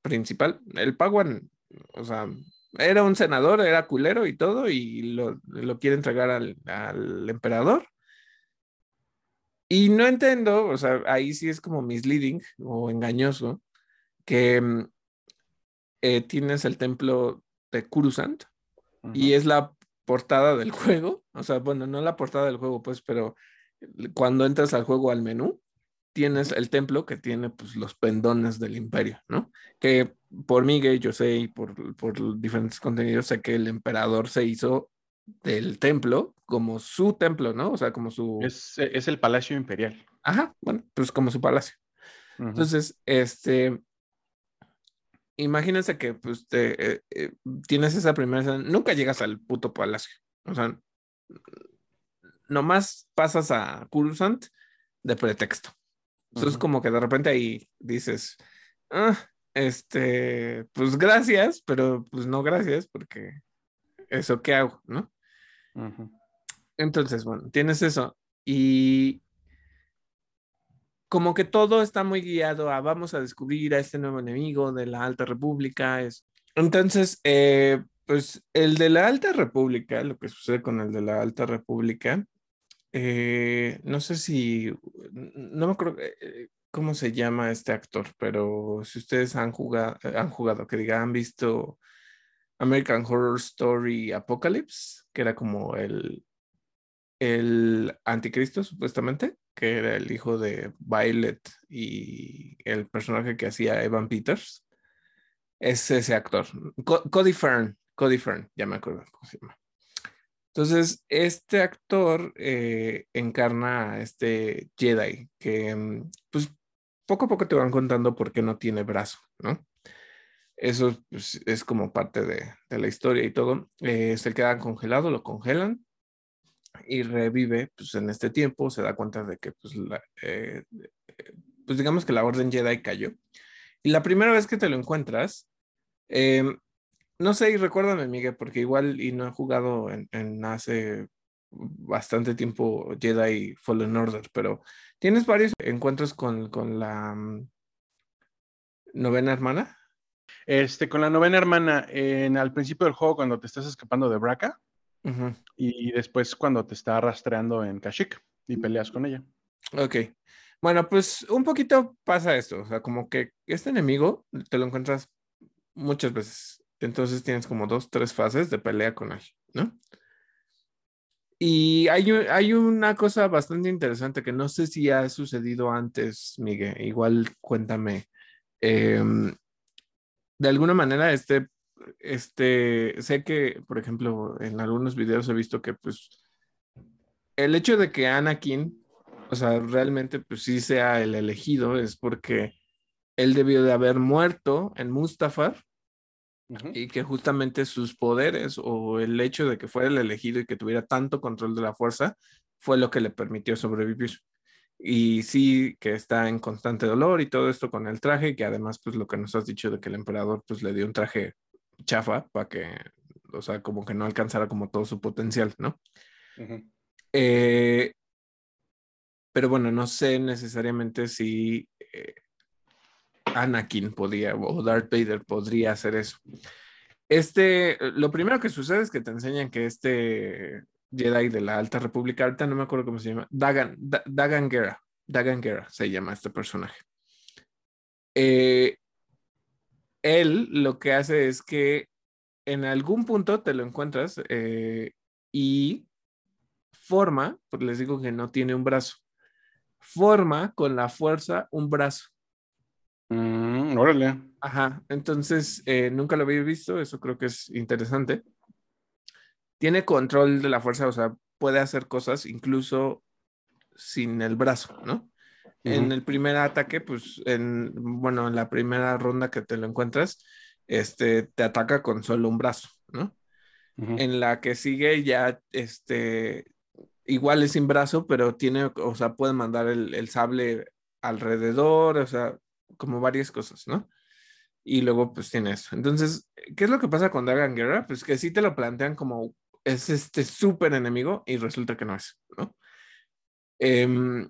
principal. El Pawan, o sea, era un senador, era culero y todo, y lo, lo quiere entregar al, al emperador. Y no entiendo, o sea, ahí sí es como misleading o engañoso, que mm, eh, tienes el templo de Kurusant y es la portada del juego, o sea, bueno, no la portada del juego, pues, pero cuando entras al juego al menú, tienes el templo que tiene pues los pendones del imperio, ¿no? Que por gay, yo sé, y por, por diferentes contenidos, sé que el emperador se hizo del templo como su templo, ¿no? O sea, como su...
Es, es el Palacio Imperial.
Ajá, bueno, pues como su palacio. Entonces, este, imagínense que pues te, eh, eh, tienes esa primera escena, nunca llegas al puto palacio, o sea, nomás pasas a Coruscant de pretexto. Entonces,
Ujú.
como que de repente ahí dices, "Ah, este, pues gracias, pero pues no gracias, porque eso qué hago, ¿no?
Ujú.
Entonces, bueno, tienes eso. Y como que todo está muy guiado a vamos a descubrir a este nuevo enemigo de la Alta República. Es... Entonces, eh, pues el de la Alta República, lo que sucede con el de la Alta República, eh, no sé si, no me acuerdo eh, cómo se llama este actor, pero si ustedes han jugado, han jugado, que diga, han visto American Horror Story Apocalypse, que era como el, el anticristo, supuestamente, que era el hijo de Violet y el personaje que hacía Evan Peters. Es ese actor. Cody Fern. Cody Fern, ya me acuerdo cómo se llama. Entonces, este actor eh, encarna a este Jedi que, mm, pues, poco a poco te van contando por qué no tiene brazo, ¿no? Eso pues, es como parte de, la historia y todo. Eh, se queda congelado, lo congelan y revive, pues en este tiempo se da cuenta de que, pues, eh, pues digamos que la Orden Jedi cayó. Y la primera vez que te lo encuentras, em, no sé, y recuérdame, Miguel, porque igual y no he jugado en, hace bastante tiempo Jedi Fallen Order, pero tienes varios encuentros con, la mm, novena hermana.
Este, con la novena hermana, en, al principio del juego, cuando te estás escapando de Braca, y después cuando te está rastreando en Kashyyyk y peleas con ella.
Ok. Bueno, pues un poquito pasa esto, o sea, como que este enemigo te lo encuentras muchas veces. Entonces tienes como dos, tres fases de pelea con él, ¿no? Y hay, hay una cosa bastante interesante que no sé si ha sucedido antes, Miguel. Igual cuéntame. Em, de alguna manera, este, este, sé que, por ejemplo, en algunos videos he visto que, pues, el hecho de que Anakin, o sea, realmente, pues sí sea el elegido, es porque él debió de haber muerto en Mustafar y que justamente sus poderes o el hecho de que fuera el elegido y que tuviera tanto control de la fuerza fue lo que le permitió sobrevivir. Y sí que está en constante dolor y todo esto con el traje, que además pues lo que nos has dicho de que el emperador pues le dio un traje chafa para que, o sea, como que no alcanzara como todo su potencial, ¿no? Eh, pero bueno, no sé necesariamente si eh, Anakin podía o Darth Vader podría hacer eso. Este, lo primero que sucede es que te enseñan que este Jedi de la Alta República, ahorita no me acuerdo cómo se llama, Dagan, Dagan Gera, Dagan Gera se llama este personaje. Eh, él lo que hace es que en algún punto te lo encuentras eh, y forma, pues les digo que no tiene un brazo, forma con la fuerza un brazo.
Mm, órale.
Ajá, entonces eh, nunca lo había visto, eso creo que es interesante. Tiene control de la fuerza, o sea, puede hacer cosas incluso sin el brazo, ¿no? En el primer ataque, pues, en, bueno, en la primera ronda que te lo encuentras, este, te ataca con solo un brazo, ¿no? En la que sigue ya, este, igual es sin brazo, pero tiene, o sea, puede mandar el, el sable alrededor, o sea, como varias cosas, ¿no? Y luego pues tiene eso. Entonces, ¿qué es lo que pasa con Dagan Guerra? Pues que sí te lo plantean como es este súper enemigo y resulta que no es, ¿no? Em,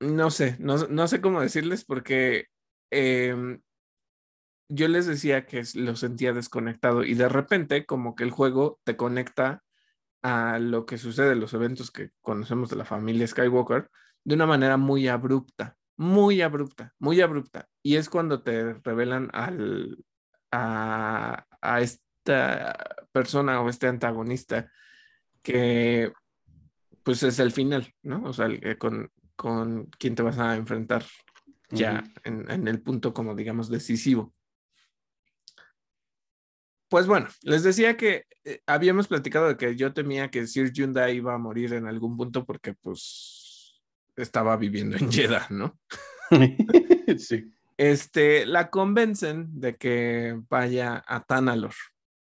no sé, no, sé cómo decirles porque em, yo les decía que lo sentía desconectado y de repente como que el juego te conecta a lo que sucede los eventos que conocemos de la familia Skywalker de una manera muy abrupta muy abrupta, muy abrupta. Y es cuando te revelan al, a, esta persona o este antagonista que pues es el final, ¿no? O sea, con, con quien te vas a enfrentar ya en, el punto como digamos decisivo. Pues bueno, les decía que eh, habíamos platicado de que yo temía que Sir Yunda iba a morir en algún punto porque pues estaba viviendo en Jeddah, ¿no? sí. Este, la convencen de que vaya a Tanalor,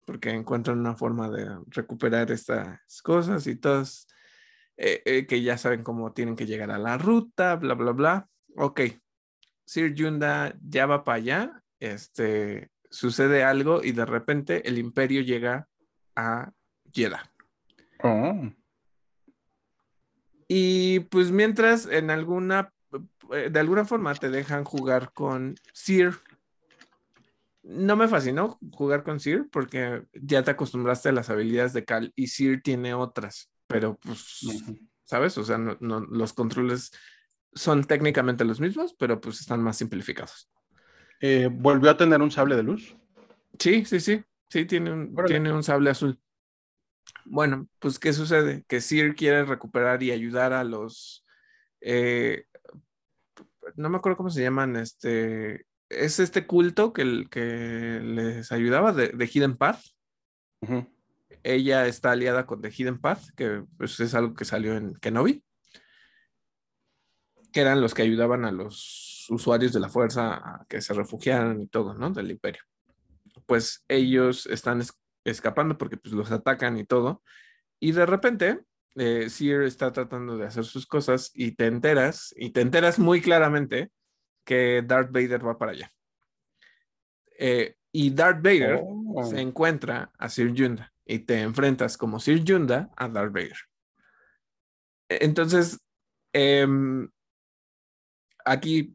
porque encuentran una forma de recuperar estas cosas y todas, eh, eh, que ya saben cómo tienen que llegar a la ruta, bla, bla, bla. Ok, Sir Yunda ya va para allá, este, sucede algo y de repente el imperio llega a Jeddah. Oh. Y pues mientras en alguna, eh, de alguna forma te dejan jugar con Sir. No me fascinó jugar con Sir porque ya te acostumbraste a las habilidades de Cal y Sir tiene otras, pero pues, ¿sabes? O sea, los controles son técnicamente los mismos, pero pues están más simplificados.
Eh, ¿Volvió a tener un sable de luz?
Sí, sí, sí. Sí, tiene un, tiene un sable azul. Bueno, pues ¿qué sucede? Que Sir quiere recuperar y ayudar a los... Eh, no me acuerdo cómo se llaman, este... es este culto que, que les ayudaba de, de Hidden Path. Ella está aliada con The Hidden Path, que pues, es algo que salió en Kenobi, que eran los que ayudaban a los usuarios de la fuerza a que se refugiaran y todo, ¿no? Del imperio. Pues ellos están escapando porque pues, los atacan y todo. Y de repente, eh, Seer está tratando de hacer sus cosas y te enteras, y te enteras muy claramente que Darth Vader va para allá. Eh, y Darth Vader
Oh.
se encuentra a Sir Yunda y te enfrentas como Sir Yunda a Darth Vader. E- Entonces, em, aquí,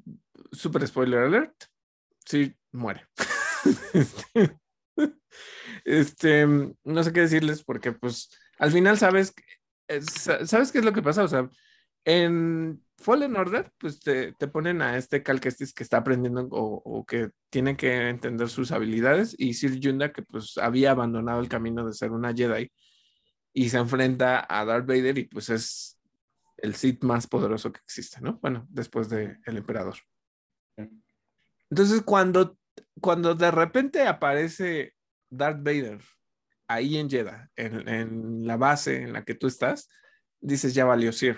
super spoiler alert, Sir muere. Este, no sé qué decirles porque pues al final sabes, eh, sa- ¿sabes qué es lo que pasa? O sea, en Fallen Order, pues te, te ponen a este Cal Kestis que está aprendiendo o, o que tiene que entender sus habilidades y Sir Yunda que pues había abandonado el camino de ser una Jedi y se enfrenta a Darth Vader y pues es el Sith más poderoso que existe, ¿no? Bueno, después del emperador. Entonces cuando, cuando de repente aparece Darth Vader ahí en Jeddah, en, en la base en la que tú estás, dices ya valió Sir.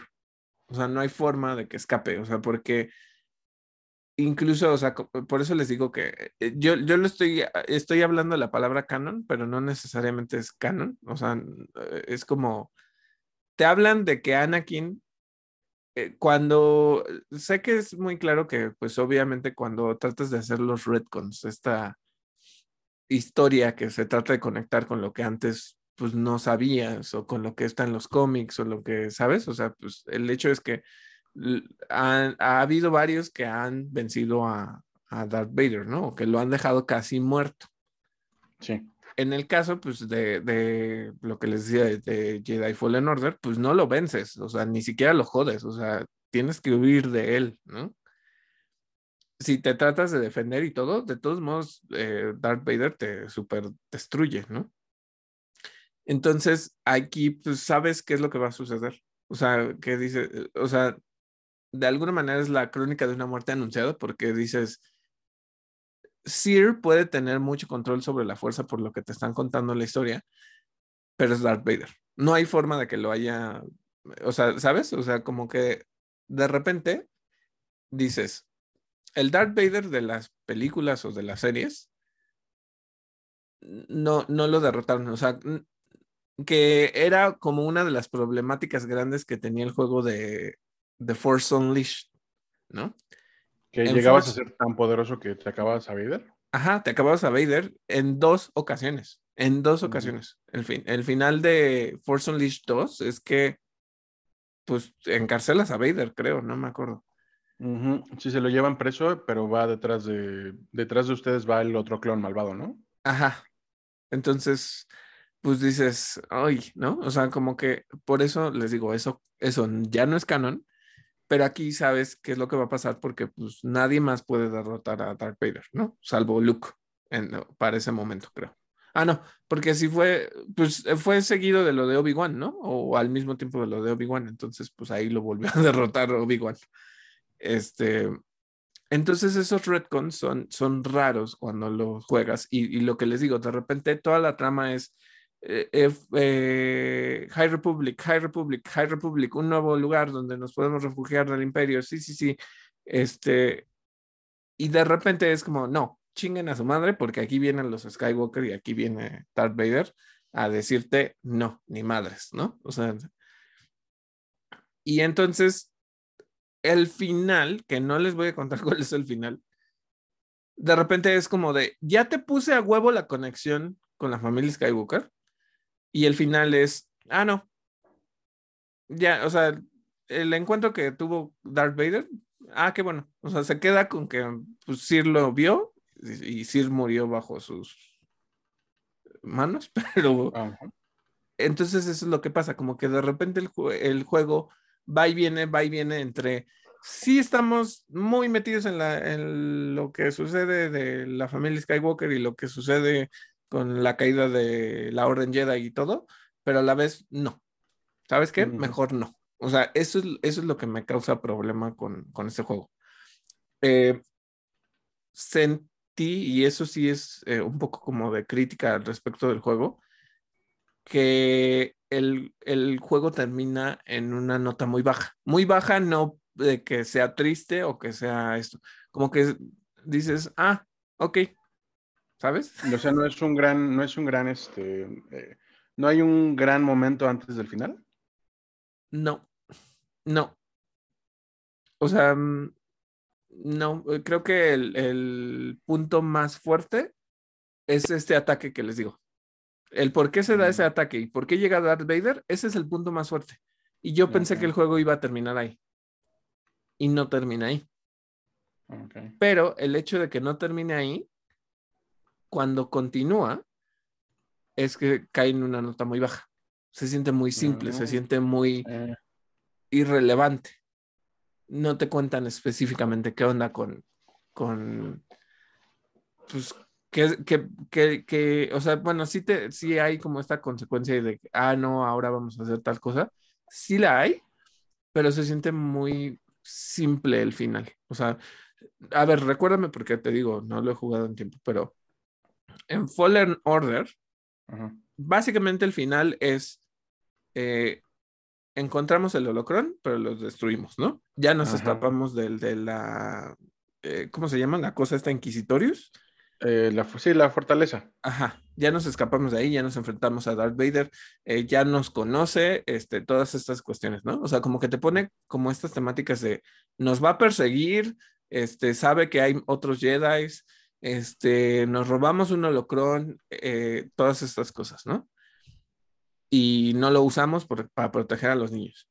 O sea, no hay forma de que escape, o sea, porque incluso, o sea, por eso les digo que eh, yo, yo lo estoy, estoy hablando de la palabra canon, pero no necesariamente es canon, o sea, eh, es como, te hablan de que Anakin, eh, cuando, sé que es muy claro que, pues obviamente cuando tratas de hacer los retcons, esta historia que se trata de conectar con lo que antes pues no sabías o con lo que está en los cómics o lo que sabes, o sea, pues el hecho es que han- ha, habido varios que han vencido a, a Darth Vader, ¿no? O que lo han dejado casi muerto.
Sí.
En el caso, pues, de, de lo que les decía de, de Jedi Fallen Order, pues no lo vences, o sea, ni siquiera lo jodes, o sea, tienes que huir de él, ¿no? Si te tratas de defender y todo, de todos modos, eh, Darth Vader te super destruye, ¿no? Entonces, aquí, pues, sabes qué es lo que va a suceder. O sea, que dice, eh, o sea, de alguna manera es la crónica de una muerte anunciada porque dices, Seer puede tener mucho control sobre la fuerza por lo que te están contando la historia, pero es Darth Vader. No hay forma de que lo haya, o sea, ¿sabes? O sea, como que de repente dices, el Darth Vader de las películas o de las series no, no lo derrotaron, o sea, que era como una de las problemáticas grandes que tenía el juego de, de Force Unleashed, ¿no?
Que
En
llegabas
Force-
a ser tan poderoso que te acababas a Vader.
Ajá, te acabas a Vader en dos ocasiones. En dos ocasiones. El, fin, el final de Force Unleashed 2 es que, pues, encarcelas a Vader, creo, no me acuerdo.
Ujú. Sí, se lo llevan preso, pero va detrás de, detrás de ustedes va el otro clon malvado, ¿no?
Ajá. Entonces, pues dices, ay, ¿no? O sea, como que por eso les digo, eso, eso ya no es canon, pero aquí sabes qué es lo que va a pasar porque pues nadie más puede derrotar a Darth Vader, ¿no? Salvo Luke en, para ese momento, creo. Ah, no, porque si fue, pues fue seguido de lo de Obi-Wan, ¿no? O al mismo tiempo de lo de Obi-Wan, entonces pues ahí lo volvió a derrotar Obi-Wan. Este, entonces esos retcons son, son raros cuando los juegas y, lo que les digo, de repente toda la trama es eh, eh, eh, High Republic, High Republic, High Republic, un nuevo lugar donde nos podemos refugiar del imperio, sí, sí, sí, este, y de repente es como, no, chinguen a su madre porque aquí vienen los Skywalker y aquí viene Darth Vader a decirte, no, ni madres, ¿no? O sea, y entonces el final, que no les voy a contar cuál es el final, de repente es como de, ya te puse a huevo la conexión con la familia Skywalker y el final es, ah, no, ya, o sea, el encuentro que tuvo Darth Vader, ah, qué bueno, o sea, se queda con que pues, Sir lo vio y, y Sir murió bajo sus manos, pero entonces eso es lo que pasa, como que de repente el juego va y viene, va y viene entre, sí estamos muy metidos en, la, en lo que sucede de la familia Skywalker y lo que sucede con la caída de la Orden Jedi y todo, pero a la vez no. ¿Sabes qué? Mejor no. O sea, eso es, eso es lo que me causa problema con, con este juego. Eh, sentí, y eso sí es eh, un poco como de crítica al respecto del juego, que el, el, juego termina en una nota muy baja. Muy baja, no de que sea triste o que sea esto. Como que dices, ah, ok, ¿sabes?
O sea, no es un gran, no es un gran, este, eh, no hay un gran momento antes del final.
No, no. O sea, mm, no, creo que el, el, punto más fuerte es este ataque que les digo. El por qué se da ese ataque y por qué llega Darth Vader, ese es el punto más fuerte. Y yo pensé que el juego iba a terminar ahí. Y no termina ahí. Pero el hecho de que no termine ahí, cuando continúa, es que cae en una nota muy baja. Se siente muy simple, se siente muy irrelevante. No te cuentan específicamente qué onda con, con pues, que, que, que, que, o sea, bueno, sí, te, sí hay como esta consecuencia de ah, no, ahora vamos a hacer tal cosa. Sí la hay, pero se siente muy simple el final. O sea, a ver, recuérdame porque te digo, no lo he jugado en tiempo, pero en Fallen Order, básicamente el final es, eh, encontramos el holocron, pero los destruimos, ¿no? Ya nos escapamos del, de la, eh, ¿cómo se llama? La cosa esta Inquisitorius.
Eh, la, sí, la fortaleza.
Ajá, ya nos escapamos de ahí, ya nos enfrentamos a Darth Vader, eh, ya nos conoce, este, todas estas cuestiones, ¿no? O sea, como que te pone como estas temáticas de nos va a perseguir, este, sabe que hay otros Jedi, este, nos robamos un holocrón, eh, todas estas cosas, ¿no? Y no lo usamos para proteger a los niños.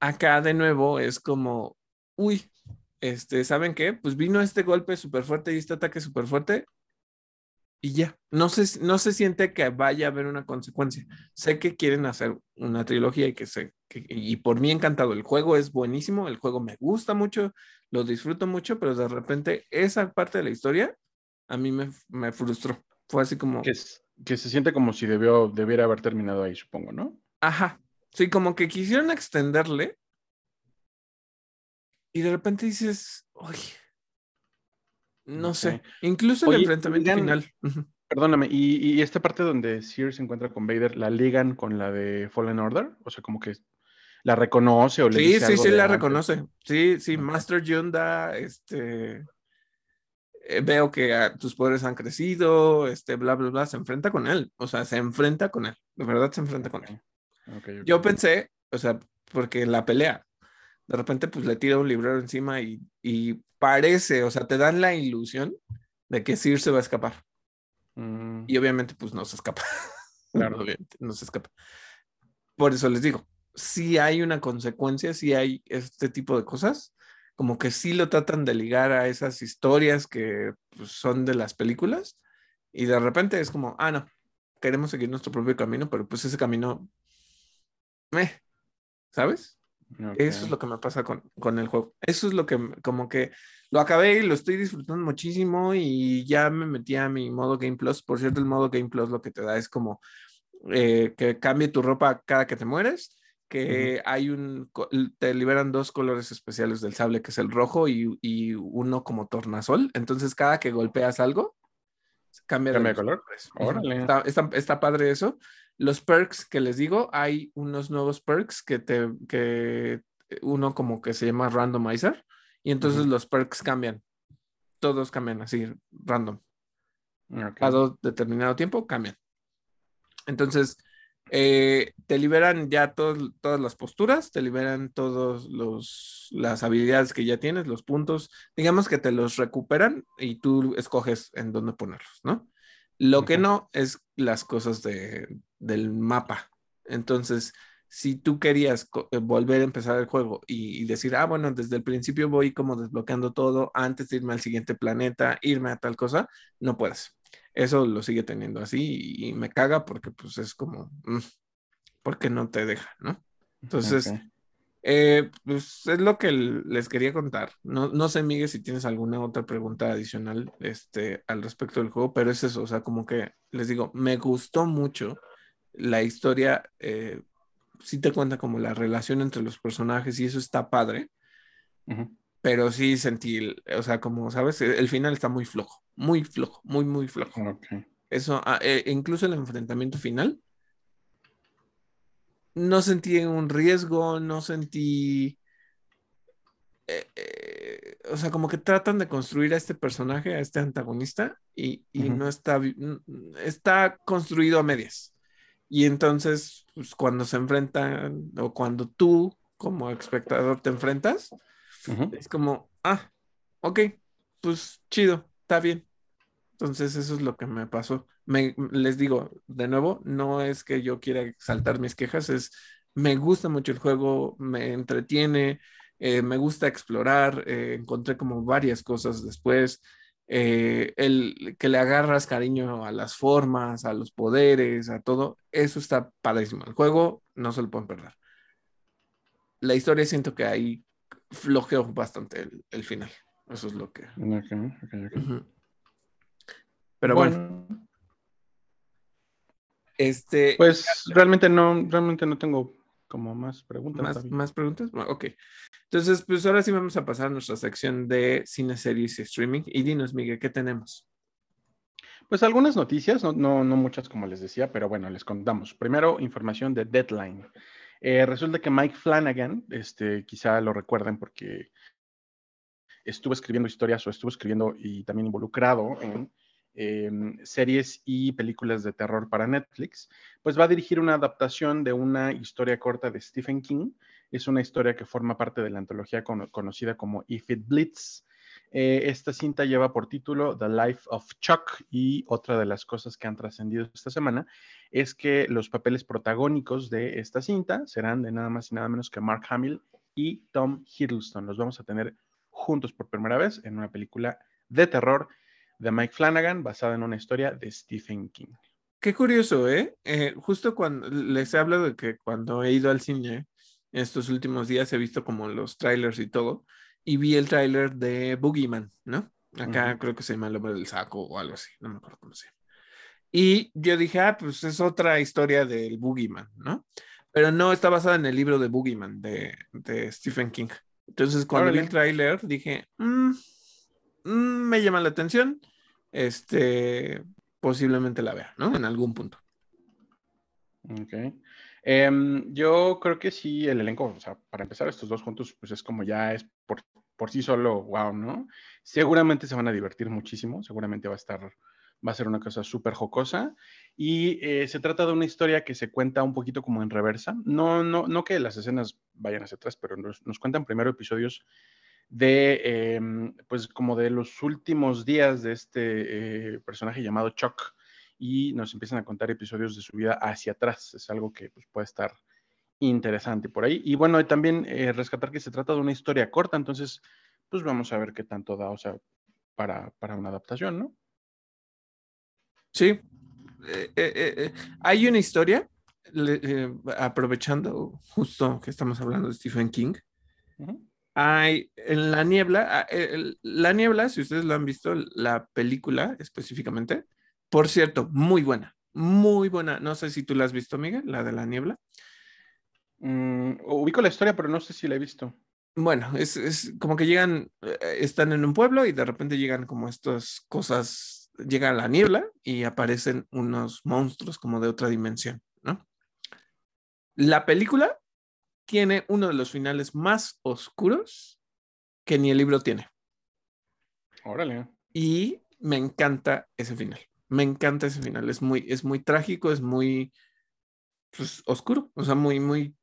Acá de nuevo es como, uy, este, ¿saben qué? Pues vino este golpe súper fuerte y este ataque súper fuerte y ya. No se, no se siente que vaya a haber una consecuencia. Sé que quieren hacer una trilogía y que sé, y por mí encantado. El juego es buenísimo, el juego me gusta mucho, lo disfruto mucho, pero de repente esa parte de la historia a mí me, me frustró. Fue así como...
Que, que se siente como si debió, debiera haber terminado ahí, supongo, ¿no?
Ajá. Sí, como que quisieron extenderle y de repente dices, oye, no sé, incluso el enfrentamiento final.
Perdóname, ¿y, esta parte donde Sears se encuentra con Vader, ¿la ligan con la de Fallen Order? O sea, como que la reconoce o le
sí,
dice
Sí, sí, sí, la reconoce. Sí, sí, Master Yunda, este, eh, veo que ah, tus poderes han crecido, este, bla, bla, bla, se enfrenta con él. O sea, se enfrenta con él. De verdad se enfrenta con él. Yo pensé, o sea, porque la pelea, de repente pues le tira un librero encima y, parece, o sea, te dan la ilusión de que Sir se va a escapar. Mm. Y obviamente pues no se escapa. Claro, obviamente no se escapa. Por eso les digo, si hay una consecuencia, si hay este tipo de cosas, como que sí lo tratan de ligar a esas historias que pues, son de las películas y de repente es como, ah, no, queremos seguir nuestro propio camino, pero pues ese camino, eh, ¿sabes? Eso es lo que me pasa con, con, el juego. Eso es lo que como que lo acabé y lo estoy disfrutando muchísimo y ya me metí a mi modo Game Plus. Por cierto, el modo Game Plus lo que te da es como eh, que cambie tu ropa cada que te mueres, que hay un, te liberan dos colores especiales del sable, que es el rojo y, y uno como tornasol. Entonces cada que golpeas algo, cambia,
de color.
Está, está, está padre eso. Los perks que les digo, hay unos nuevos perks que te, que uno como que se llama randomizer y entonces los perks cambian. Todos cambian así, random. Cada determinado tiempo cambian. Entonces, eh, te liberan ya todas las posturas, te liberan todas las habilidades que ya tienes, los puntos, digamos que te los recuperan y tú escoges en dónde ponerlos, ¿no? Lo que no es las cosas de, del mapa. Entonces, si tú querías eh, volver a empezar el juego y, decir, ah, bueno, desde el principio voy como desbloqueando todo antes de irme al siguiente planeta, irme a tal cosa, no puedes. Eso lo sigue teniendo así y, me caga porque pues es como, mm, porque no te deja, ¿no? Entonces, eh, pues es lo que les quería contar. No, no sé, Miguel, si tienes alguna otra pregunta adicional este, al respecto del juego, pero es eso, o sea, como que les digo, me gustó mucho la historia, eh, sí te cuenta como la relación entre los personajes y eso está padre. pero sí sentí, o sea, como sabes, el final está muy flojo, muy flojo, muy, muy flojo. Eso, ah, eh, incluso el enfrentamiento final, no sentí un riesgo, no sentí... Eh, eh, o sea, como que tratan de construir a este personaje, a este antagonista, y, no está, está construido a medias. Y entonces, pues, cuando se enfrentan, o cuando tú como espectador te enfrentas, es como, ah, ok, pues chido, está bien. Entonces, eso es lo que me pasó. Me, les digo, de nuevo, no es que yo quiera saltar mis quejas, es, me gusta mucho el juego, me entretiene, eh, me gusta explorar, eh, encontré como varias cosas después. Eh, el que le agarras cariño a las formas, a los poderes, a todo, eso está padrísimo. El juego no se lo pueden perder. La historia siento que ahí flojeó bastante el, final. Eso es lo que. Pero bueno. Este.
Pues realmente no, realmente no tengo como más preguntas.
¿Más, ¿más preguntas? ok. Entonces, pues ahora sí vamos a pasar a nuestra sección de cine, series y streaming. Y dinos, Miguel, ¿qué tenemos?
Pues algunas noticias, no, no, no muchas como les decía, pero bueno, les contamos. Primero, información de Deadline. Eh, resulta que Mike Flanagan, este, quizá lo recuerden porque estuvo escribiendo historias o estuvo escribiendo y también involucrado en Em, series y películas de terror para Netflix, pues va a dirigir una adaptación de una historia corta de Stephen King. Es una historia que forma parte de la antología conocida como If It Blitz. Eh, esta cinta lleva por título The Life of Chuck y otra de las cosas que han trascendido esta semana es que los papeles protagónicos de esta cinta serán de nada más y nada menos que Mark Hamill y Tom Hiddleston. Los vamos a tener juntos por primera vez en una película de terror de Mike Flanagan, basada en una historia de Stephen King.
Qué curioso, ¿eh? ¿eh? Justo cuando les he hablado de que cuando he ido al cine estos últimos días he visto como los trailers y todo, y vi el trailer de Boogeyman, ¿no? Acá creo que se llama El hombre del saco o algo así, no me acuerdo cómo se llama. Y yo dije, ah, pues es otra historia del Boogeyman, ¿no? Pero no está basada en el libro de Boogeyman de, de Stephen King. Entonces, cuando vi el tráiler, dije, mm, mm, me llama la atención este, posiblemente la vea, ¿no? En algún punto.
Ok. Em, yo creo que sí, el elenco, o sea, para empezar estos dos juntos, pues es como ya es por, por sí solo, wow, ¿no? Seguramente se van a divertir muchísimo, seguramente va a estar, va a ser una cosa súper jocosa. Y eh, se trata de una historia que se cuenta un poquito como en reversa. No, no, no que las escenas vayan hacia atrás, pero nos, nos cuentan primero episodios de, em, pues como de los últimos días de este eh, personaje llamado Chuck y nos empiezan a contar episodios de su vida hacia atrás. Es algo que pues, puede estar interesante por ahí. Y bueno, también eh, rescatar que se trata de una historia corta, entonces pues vamos a ver qué tanto da, o sea, para, para una adaptación, ¿no?
Sí. Eh, hay una historia, aprovechando justo que estamos hablando de Stephen King, hay en la niebla, ah, la niebla, si ustedes lo han visto, la película específicamente, por cierto, muy buena, muy buena. No sé si tú la has visto, Miguel, la de la niebla.
Mm, ubico la historia, pero no sé si la he visto.
Bueno, es, como que llegan, eh, están en un pueblo y de repente llegan como estas cosas, llega la niebla y aparecen unos monstruos como de otra dimensión, ¿no? La película tiene uno de los finales más oscuros que ni el libro tiene.
Órale.
Y me encanta ese final. Me encanta ese final. Es muy, es muy trágico, es muy pues, oscuro. O sea, muy, muy.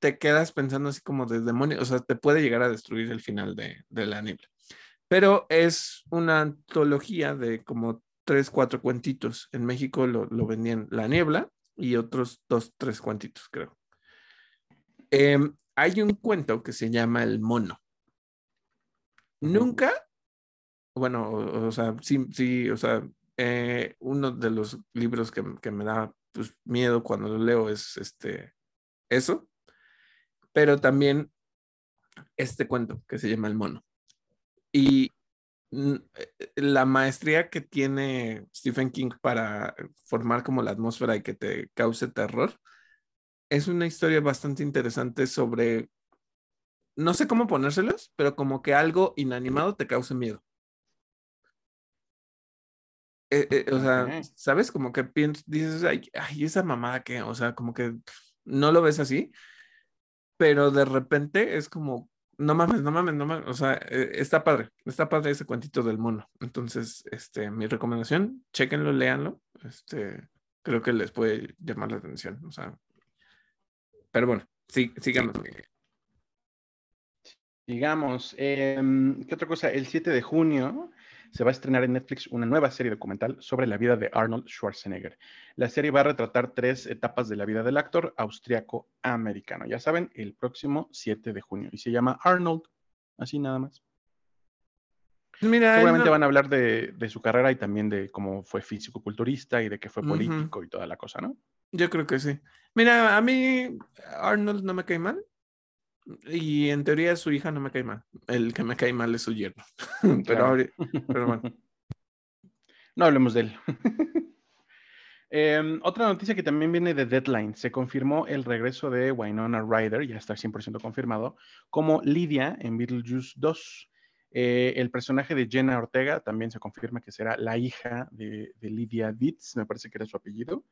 Te quedas pensando así como de demonio. O sea, te puede llegar a destruir el final de, de la niebla. Pero es una antología de como tres, cuatro cuentitos. En México lo, lo vendían La Niebla y otros dos, tres cuentitos, creo. Em, hay un cuento que se llama El Mono. Nunca, bueno, o, sea, sí, sí, o sea, eh, uno de los libros que, me da pues, miedo cuando lo leo es este, eso, pero también este cuento que se llama El Mono. Y eh, la maestría que tiene Stephen King para formar como la atmósfera y que te cause terror es una historia bastante interesante sobre no sé cómo ponérselos, pero como que algo inanimado te cause miedo. Eh, eh, o sea. ¿sabes? Como que piensas, dices, ay, ay, esa mamada que, o sea, como que no lo ves así, pero de repente es como, no mames, no mames, no mames, o sea, eh, está padre, está padre ese cuentito del mono. Entonces, este, mi recomendación, chéquenlo, léanlo, este, creo que les puede llamar la atención, o sea, pero bueno, sí, síganos.
Digamos, em, ¿qué otra cosa? El 7 de junio se va a estrenar en Netflix una nueva serie documental sobre la vida de Arnold Schwarzenegger. La serie va a retratar tres etapas de la vida del actor austriaco americano. Ya saben, el próximo 7 de junio. Y se llama Arnold. Así nada más.
Mira,
Seguramente
no-
van a hablar de, de su carrera y también de cómo fue físico-culturista y de que fue político y toda la cosa, ¿no?
Yo creo que sí. Mira, a mí Arnold no me cae mal. Y en teoría su hija no me cae mal. El que me cae mal es su yerno. Pero,
Claro.
ahora- pero bueno.
No hablemos de él. Em, otra noticia que también viene de Deadline. Se confirmó el regreso de Winona Ryder, ya está 100% confirmado, como Lydia en Beetlejuice 2. Eh, el personaje de Jenna Ortega también se confirma que será la hija de, de Lydia Dietz, me parece que era su apellido.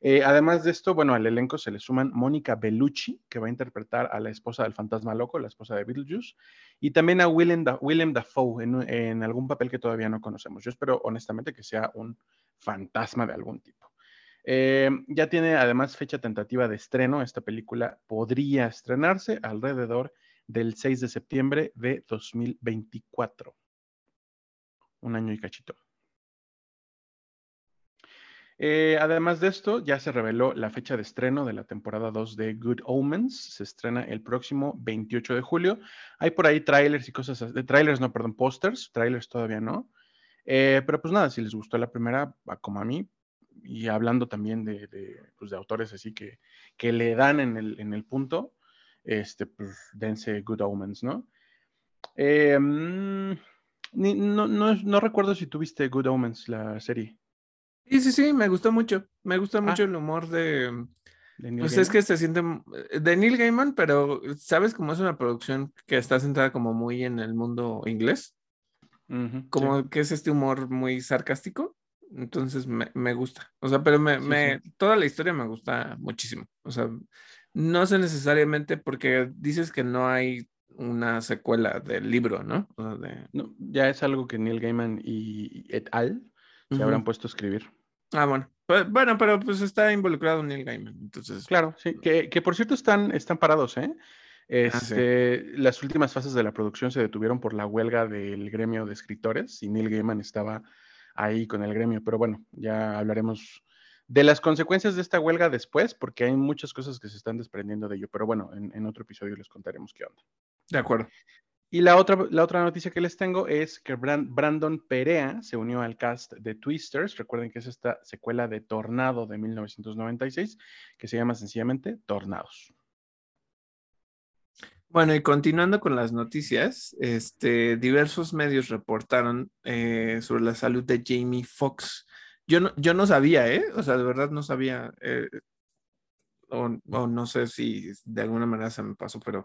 Eh, además de esto, bueno, al elenco se le suman Mónica Bellucci, que va a interpretar a la esposa del fantasma loco, la esposa de Beetlejuice, y también a Willem, Da- Dafoe en algún papel que todavía no conocemos. Yo espero honestamente que sea un fantasma de algún tipo. Eh, ya tiene además fecha tentativa de estreno. Esta película podría estrenarse alrededor del 6 de septiembre de 2024. Un año y cachito. Eh, además de esto, ya se reveló la fecha de estreno de la temporada 2 de Good Omens. Se estrena el próximo 28 de julio. Hay por ahí trailers y cosas así. Trailers, no, perdón, pósters. Trailers todavía no. Eh, pero pues nada, si les gustó la primera, como a mí, y hablando también de, de, pues, de autores así que, que le dan en el, en el punto, este, pues dense Good Omens, ¿no? Eh, no, no, no recuerdo si tuviste Good Omens, la serie.
Sí, sí, sí, me gustó mucho. Me gusta
Ah.
mucho el humor de.
de Neil
Pues
Gaiman.
es que se siente eh, de Neil Gaiman, pero sabes cómo es una producción que está centrada como muy en el mundo inglés,
Ujú, sí.
como que es este humor muy sarcástico. Entonces me, me gusta. O sea, pero me,
Sí,
me- toda la historia me gusta muchísimo. O sea, no sé necesariamente porque dices que no hay una secuela del libro, ¿no? O sea, de-
No, ya es algo que Neil Gaiman y et al se habrán puesto a escribir.
Ah, bueno. Pues, bueno, pero pues está involucrado Neil Gaiman. Entonces,
Claro, sí, que, que por cierto están, están parados, ¿eh?
Ah, sí.
Este, Las últimas fases de la producción se detuvieron por la huelga del gremio de escritores y Neil Gaiman estaba ahí con el gremio, pero bueno, ya hablaremos de las consecuencias de esta huelga después, porque hay muchas cosas que se están desprendiendo de ello, pero bueno, en, en otro episodio les contaremos qué onda.
de acuerdo.
Y la otra, la otra noticia que les tengo es que Bran- Brandon Perea se unió al cast de Twisters. Recuerden que es esta secuela de Tornado de 1996, que se llama sencillamente Tornados.
Bueno, y continuando con las noticias, este, diversos medios reportaron eh, sobre la salud de Jamie Foxx. Yo no, yo no sabía, ¿eh? O sea, de verdad no sabía, eh, o, o no sé si de alguna manera se me pasó, pero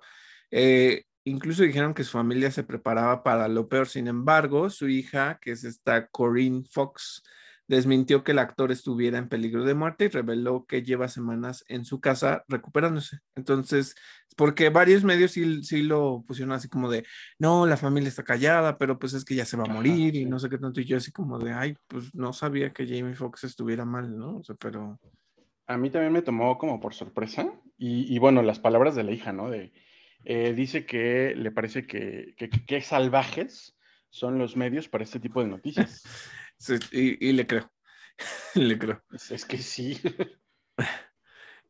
eh, incluso dijeron que su familia se preparaba para lo peor. Sin embargo, su hija, que es esta Corinne Fox, desmintió que el actor estuviera en peligro de muerte y reveló que lleva semanas en su casa recuperándose. Entonces, porque varios medios sí, sí lo pusieron así como de, no, la familia está callada, pero pues es que ya se va a
Ajá,
morir y no sé qué tanto. Y yo así como de, ay, pues no sabía que Jamie Foxx estuviera mal, ¿no? O sea, pero...
A mí también me tomó como por sorpresa. Y, y bueno, las palabras de la hija, ¿no? De, eh, dice que le parece que, que, que salvajes son los medios para este tipo de noticias.
Sí, y, y le creo, le creo.
es, es que sí.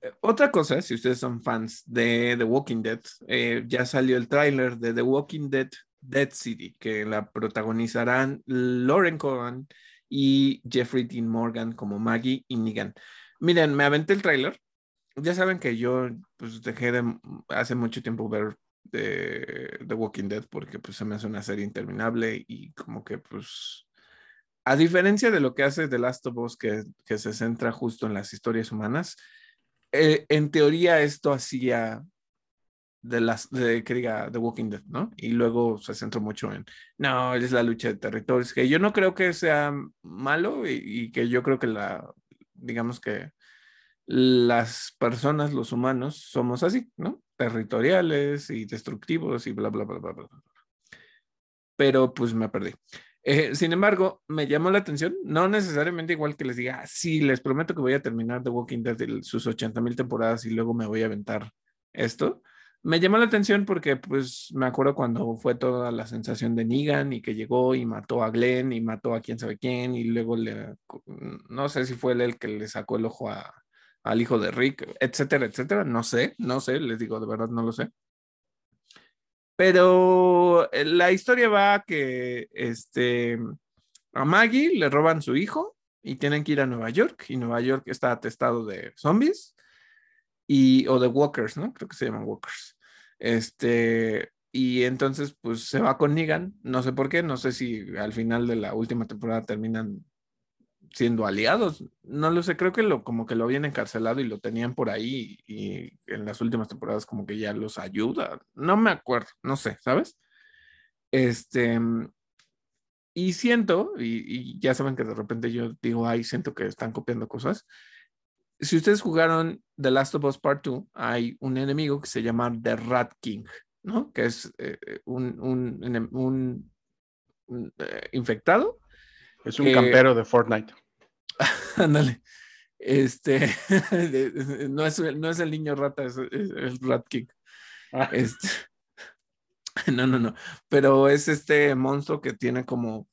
Eh, Otra cosa, si ustedes son fans de The Walking Dead, eh, ya salió el tráiler de The Walking Dead Dead City, que la protagonizarán Lauren Cohan y Jeffrey Dean Morgan como Maggie y Negan. Miren, me aventé el tráiler. Ya saben que yo pues dejé de hace mucho tiempo ver de The Walking Dead porque pues se me hace una serie interminable y como que pues a diferencia de lo que hace The Last of Us que, que se centra justo en las historias humanas, eh, en teoría esto hacía de las de que diga The Walking Dead, ¿no? Y luego se centró mucho en no, es la lucha de territorios, que yo no creo que sea malo y, y, que yo creo que la digamos que las personas, los humanos, somos así, ¿no? Territoriales y destructivos y bla, bla, bla, bla, bla. Pero pues me perdí. Eh, sin embargo, me llamó la atención, no necesariamente igual que les diga, sí, les prometo que voy a terminar The Walking Dead de sus 80 mil temporadas y luego me voy a aventar esto. Me llamó la atención porque pues me acuerdo cuando fue toda la sensación de Negan y que llegó y mató a Glenn y mató a quién sabe quién y luego le, no sé si fue él el que le sacó el ojo a, al hijo de Rick, etcétera, etcétera, no sé, no sé, les digo, de verdad no lo sé. Pero eh, la historia va que este, a Maggie le roban su hijo y tienen que ir a Nueva York y Nueva York está atestado de zombies y o de walkers, ¿no? Creo que se llaman walkers. Este, y entonces pues se va con Negan, no sé por qué, no sé si al final de la última temporada terminan siendo aliados. No lo sé, creo que lo como que lo habían encarcelado y lo tenían por ahí y en las últimas temporadas como que ya los ayuda. No me acuerdo, no sé, ¿sabes? Este y siento, y, ya saben que de repente yo digo, ay, siento que están copiando cosas. Si ustedes jugaron The Last of Us Part 2, hay un enemigo que se llama The Rat King, ¿no? Que es eh, un, un, eh, infectado.
Es un campero de Fortnite.
Ándale. Este no es, no es el niño rata, es, el Rat King. Ah. Este, no, no, no. Pero es este monstruo que tiene como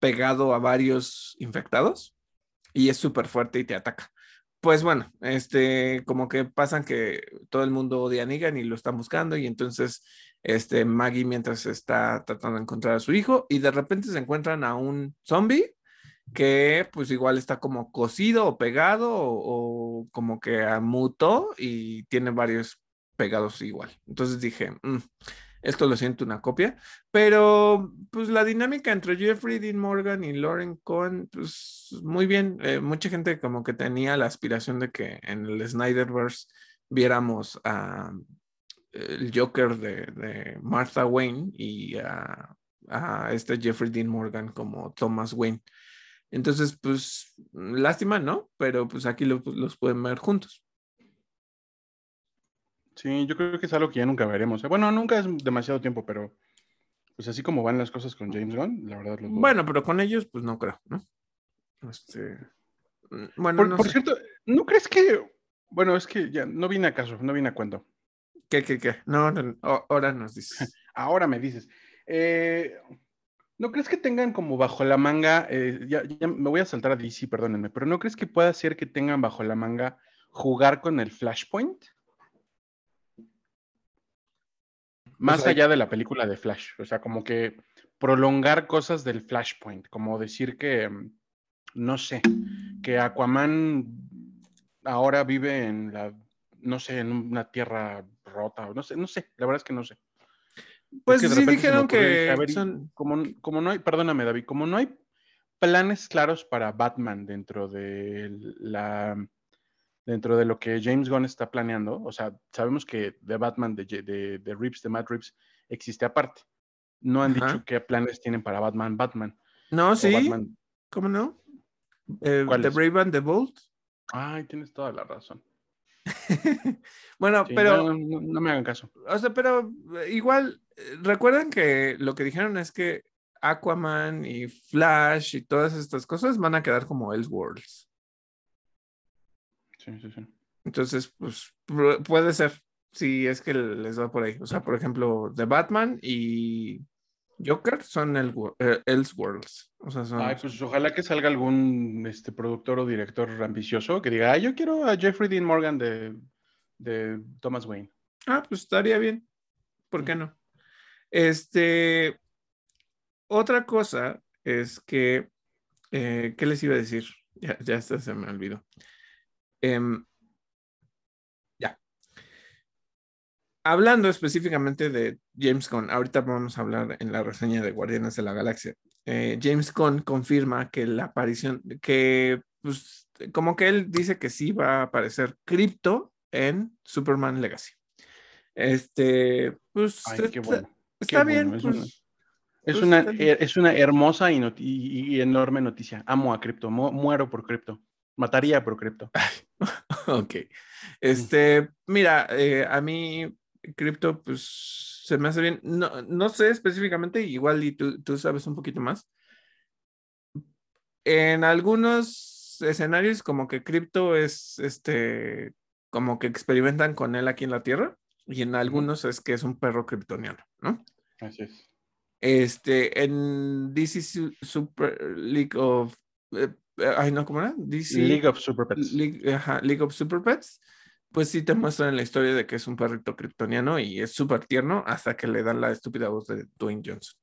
pegado a varios infectados y es súper fuerte y te ataca. Pues bueno, este, como que pasan que todo el mundo odia a Negan y lo están buscando y entonces este Maggie mientras está tratando de encontrar a su hijo y de repente se encuentran a un zombie que pues igual está como cosido o pegado o, como que mutó y tiene varios pegados igual. Entonces dije, mm, esto lo siento una copia, pero pues la dinámica entre Jeffrey Dean Morgan y Lauren Cohen, pues muy bien. Eh, mucha gente como que tenía la aspiración de que en el Snyderverse viéramos a el Joker de, Martha Wayne y a, a este Jeffrey Dean Morgan como Thomas Wayne. Entonces, pues, lástima, ¿no? Pero pues aquí los pueden ver juntos.
Sí, yo creo que es algo que ya nunca veremos. Bueno, nunca es demasiado tiempo, pero pues así como van las cosas con James Gunn, la verdad.
bueno, pero con ellos, pues no creo, ¿no? Este...
Mm, bueno, por, cierto, ¿no crees que... Bueno, es que ya no vine a caso, no vine a cuento.
¿Qué, qué, qué? No, no, ahora nos dices.
ahora me dices. Eh, ¿No crees que tengan como bajo la manga, eh, ya, me voy a saltar a DC, perdónenme, pero ¿no crees que pueda ser que tengan bajo la manga jugar con el Flashpoint? Más allá de la película de Flash, o sea, como que prolongar cosas del Flashpoint, como decir que, no sé, que Aquaman ahora vive en la, no sé, en una tierra rota, no sé, no sé, la verdad es que no sé.
Pues sí dijeron que,
como, como no hay, perdóname David, como no hay planes claros para Batman dentro de la dentro de lo que James Gunn está planeando, o sea, sabemos que The Batman de, de, de Reeves, de Matt Reeves, existe aparte. No han dicho qué planes tienen para Batman, Batman.
No, sí. ¿Cómo no? Eh, the Brave and the Bold.
Ay, tienes toda la razón.
bueno, pero.
No, me hagan caso.
O sea, pero eh, igual, eh, recuerden que lo que dijeron es que Aquaman y Flash y todas estas cosas van a quedar como Elseworlds.
Sí, sí, sí.
Entonces, pues puede ser, si es que les va por ahí. O sea, por ejemplo, The Batman y Joker son el, eh, Elseworlds. O sea,
Ay, pues ojalá que salga algún este, productor o director ambicioso que diga, yo quiero a Jeffrey Dean Morgan de, de Thomas Wayne.
Ah, pues estaría bien. ¿Por qué no? Este, otra cosa es que, eh, ¿qué les iba a decir? Ya, ya se me olvidó. Em, hablando específicamente de James Gunn, ahorita vamos a hablar en la reseña de Guardianes de la Galaxia. Eh, James Gunn confirma que la aparición, que pues como que él dice que sí va a aparecer Crypto en Superman Legacy. Este, pues
Ay, qué
está,
bueno.
está
qué
bien.
bueno, es
pues,
una- Es
pues,
una,
está bien.
es una hermosa y, y- y enorme noticia. Amo a cripto, mu- muero por cripto. Mataría por cripto.
Ok. Este, mira, eh, a mí cripto, pues se me hace bien. No, no sé específicamente, igual y tú, tú sabes un poquito más. En algunos escenarios, como que cripto es este, como que experimentan con él aquí en la Tierra, y en algunos es que es un perro kryptoniano, ¿no?
Así es.
Este, en DC Su- Super League of. eh, eh, ay, no, ¿cómo era? DC
League of Super Pets.
League, ajá, League of Super Pets, pues sí te muestran la historia de que es un perrito kryptoniano y es súper tierno hasta que le dan la estúpida voz de Dwayne Johnson.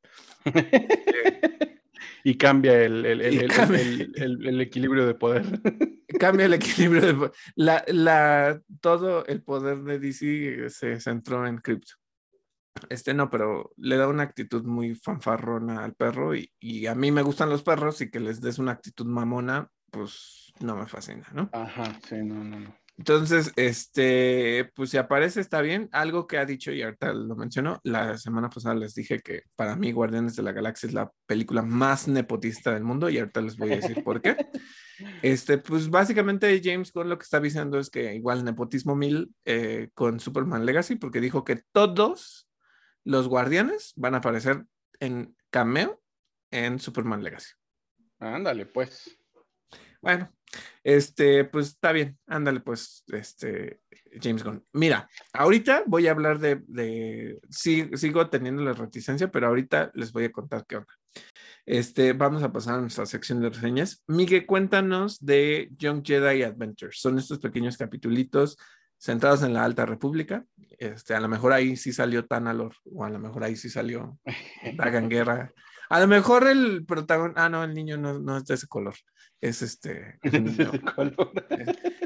y cambia el, el- el-
Y
el-
cambia.
el- equilibrio de poder.
Cambia el equilibrio de po- la, la, todo el poder de DC se centró en Crypto. Este no, pero le da una actitud muy fanfarrona al perro y, y a mí me gustan los perros y que les des una actitud mamona, pues no me fascina, ¿no?
Ajá, sí, no, no, no.
Entonces, este, pues si aparece está bien. Algo que ha dicho y ahorita lo mencionó, la semana pasada les dije que para mí Guardianes de la Galaxia es la película más nepotista del mundo y ahorita les voy a decir por qué. Este, pues básicamente James Gunn lo que está diciendo es que igual nepotismo mil eh, con Superman Legacy porque dijo que todos los guardianes van a aparecer en cameo en Superman Legacy.
Ándale, pues.
Bueno, este, pues está bien, ándale, pues, este, James Gunn. Mira, ahorita voy a hablar de, de sí, sigo teniendo la reticencia, pero ahorita les voy a contar qué onda. Este, vamos a pasar a nuestra sección de reseñas. Miguel, cuéntanos de Young Jedi Adventures. Son estos pequeños capitulitos centrados en la Alta República. Este, a lo mejor ahí sí salió Tanalor, o a lo mejor ahí sí salió Dagan Guerra. A lo mejor el protagonista, ah, no, el niño no, no es de ese color, es este. es
ese color.